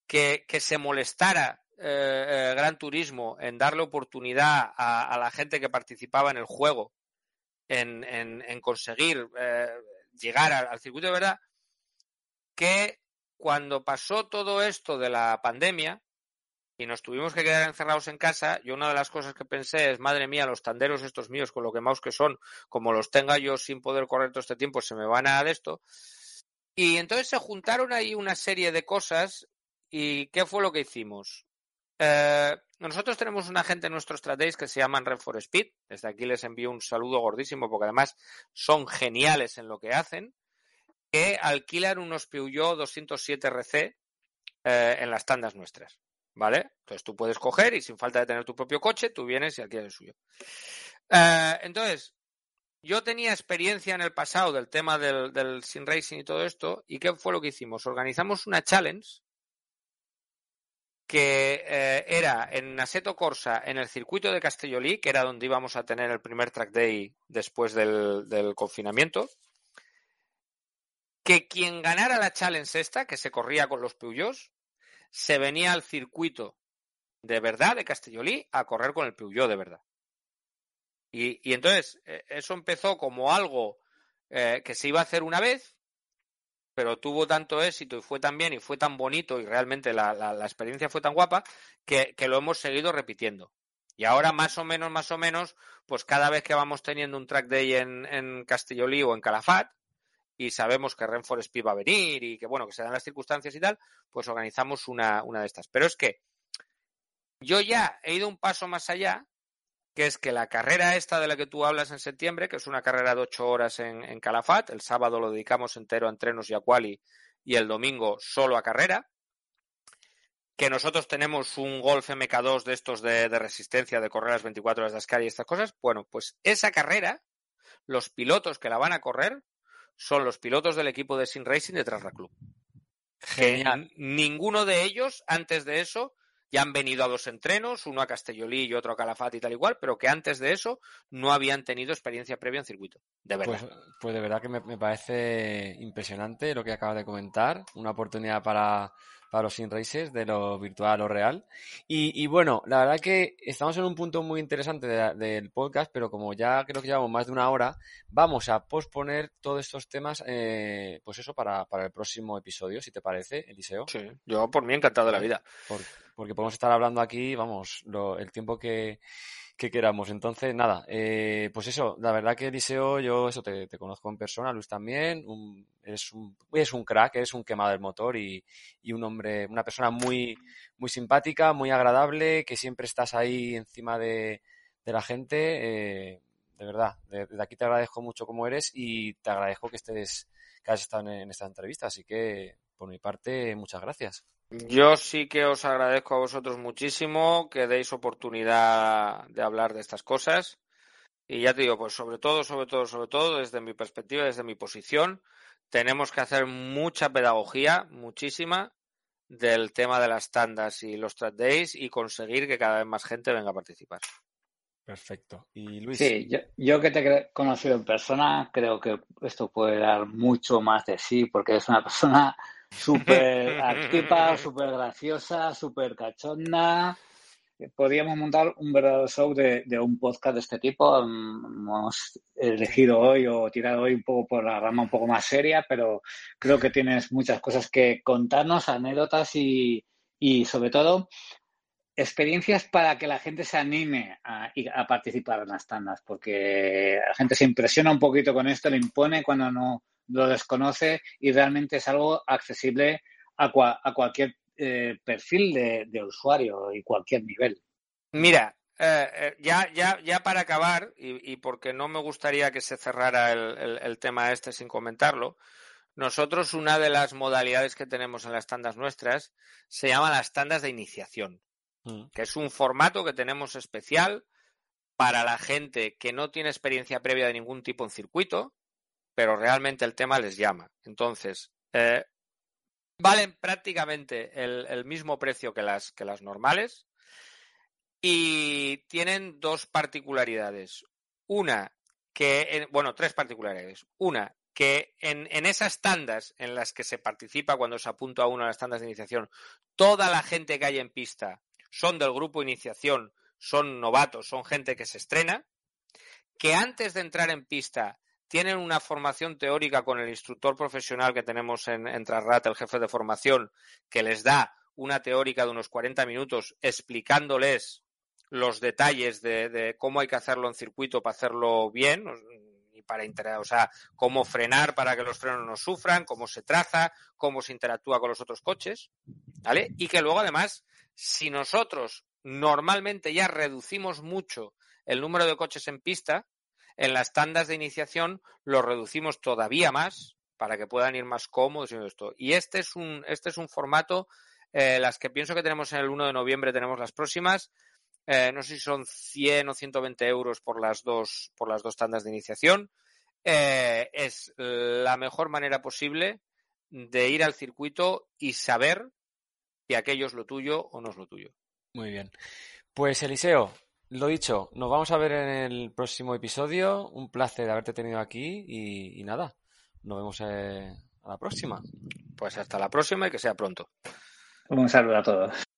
que, que se molestara eh, Gran Turismo en darle oportunidad a, la gente que participaba en el juego en, en- conseguir llegar al, al circuito de verdad, que cuando pasó todo esto de la pandemia y nos tuvimos que quedar encerrados en casa, yo una de las cosas que pensé es, madre mía, los tanderos estos míos, con lo quemados que son, como los tenga yo sin poder correr todo este tiempo, se me van a de esto. Y entonces se juntaron ahí una serie de cosas y ¿qué fue lo que hicimos? Eh, nosotros tenemos una gente en nuestros trades que se llaman Red for Speed. Desde aquí les envío un saludo gordísimo porque además son geniales en lo que hacen. Que alquilan unos Peugeot 207 RC en las tandas nuestras. ¿Vale? Entonces tú puedes coger y sin falta de tener tu propio coche, tú vienes y alquilas el suyo. Eh, entonces, yo tenía experiencia en el pasado del tema del, sin racing y todo esto. ¿Y qué fue lo que hicimos? Organizamos una challenge que eh, era en Assetto Corsa, en el circuito de Castellolí, que era donde íbamos a tener el primer track day después del, confinamiento, que quien ganara la challenge esta, que se corría con los Peugeots, se venía al circuito de verdad de Castellolí a correr con el Peugeot de verdad. Y, entonces, eh, eso empezó como algo eh, que se iba a hacer una vez, pero tuvo tanto éxito y fue tan bien y fue tan bonito y realmente la, experiencia fue tan guapa que, lo hemos seguido repitiendo. Y ahora más o menos, más o menos, pues cada vez que vamos teniendo un track day en Castellolí o en Calafat y sabemos que Renford Speed va a venir y que bueno, que se dan las circunstancias y tal, pues organizamos una, una de estas. Pero es que yo ya he ido un paso más allá, que es que la carrera esta de la que tú hablas en septiembre, que es una carrera de ocho horas en, Calafat, el sábado lo dedicamos entero a entrenos y a quali y el domingo solo a carrera, que nosotros tenemos un Golf MK2 de estos de, resistencia, de correr las 24 horas de Ascari y estas cosas, bueno, pues esa carrera, los pilotos que la van a correr son los pilotos del equipo de Sin Racing de Trasra Club. Genial. Ninguno de ellos, antes de eso, ya han venido a dos entrenos, uno a Castellolí y otro a Calafate y tal igual, pero que antes de eso no habían tenido experiencia previa en circuito. De verdad. Pues, pues de verdad que me, me parece impresionante lo que acabas de comentar. Una oportunidad para, para los sin races, de lo virtual a lo real. Y, y, bueno, la verdad que estamos en un punto muy interesante de, del podcast, pero como ya creo que llevamos más de una hora, vamos a posponer todos estos temas, eh, pues eso, para, para, el próximo episodio, si te parece, Eliseo. Sí, yo por mí encantado de la vida. Por, porque podemos estar hablando aquí, vamos, lo, el tiempo que, que queramos. Entonces, nada, eh, pues eso, la verdad que Eliseo, yo eso te, te conozco en persona, Luis también, un, eres, un, eres un crack, eres un quemado del motor y, y, un hombre, una persona muy, muy simpática, muy agradable, que siempre estás ahí encima de, de la gente. Eh, de verdad, desde de aquí te agradezco mucho como eres y te agradezco que estés, que has estado en, en esta entrevista. Así que, por mi parte, muchas gracias. Yo sí que os agradezco a vosotros muchísimo que deis oportunidad de hablar de estas cosas. Y ya te digo, pues sobre todo, sobre todo, sobre todo, desde mi perspectiva, desde mi posición, tenemos que hacer mucha pedagogía, muchísima, del tema de las tandas y los track days y conseguir que cada vez más gente venga a participar. Perfecto. Y Luis. Sí, yo, yo, que te he conocido en persona, creo que esto puede dar mucho más de sí, porque es una persona súper activa, súper graciosa, súper cachonda. Podríamos montar un verdadero show de, de, un podcast de este tipo. Hemos elegido hoy o tirado hoy un poco por la rama un poco más seria, pero creo que tienes muchas cosas que contarnos, anécdotas y, y sobre todo experiencias para que la gente se anime a, a, participar en las tandas, porque la gente se impresiona un poquito con esto, le impone cuando no lo desconoce y realmente es algo accesible a, cua, a cualquier eh, perfil de, de, usuario y cualquier nivel. Mira, eh, ya, ya, ya para acabar, y, y, porque no me gustaría que se cerrara el, el, el tema este sin comentarlo, nosotros una de las modalidades que tenemos en las tandas nuestras se llama las tandas de iniciación que es un formato que tenemos especial para la gente que no tiene experiencia previa de ningún tipo en circuito, pero realmente el tema les llama. Entonces, eh, valen prácticamente el, mismo precio que las, que las normales y tienen dos particularidades. Una, que, bueno, tres particularidades. Una, que en, en, esas tandas en las que se participa cuando se apunta a una de las tandas de iniciación, toda la gente que hay en pista son del grupo iniciación, son novatos, son gente que se estrena, que antes de entrar en pista tienen una formación teórica con el instructor profesional que tenemos en, en Trasrat, el jefe de formación, que les da una teórica de unos 40 minutos explicándoles los detalles de, cómo hay que hacerlo en circuito para hacerlo bien, y para o sea, cómo frenar para que los frenos no sufran, cómo se traza, cómo se interactúa con los otros coches, ¿vale? Y que luego además si nosotros normalmente ya reducimos mucho el número de coches en pista, en las tandas de iniciación lo reducimos todavía más para que puedan ir más cómodos y esto. Y este es un, este es un formato, eh, las que pienso que tenemos en el 1 de noviembre tenemos las próximas, eh, no sé si son 100 o 120 euros por las dos, por las dos tandas de iniciación. Eh, es la mejor manera posible de ir al circuito y saber si aquello es lo tuyo o no es lo tuyo. Muy bien. Pues Eliseo, lo dicho, nos vamos a ver en el próximo episodio. Un placer haberte tenido aquí y, y nada, nos vemos eh, a la próxima. Pues hasta la próxima y que sea pronto. Un saludo a todos.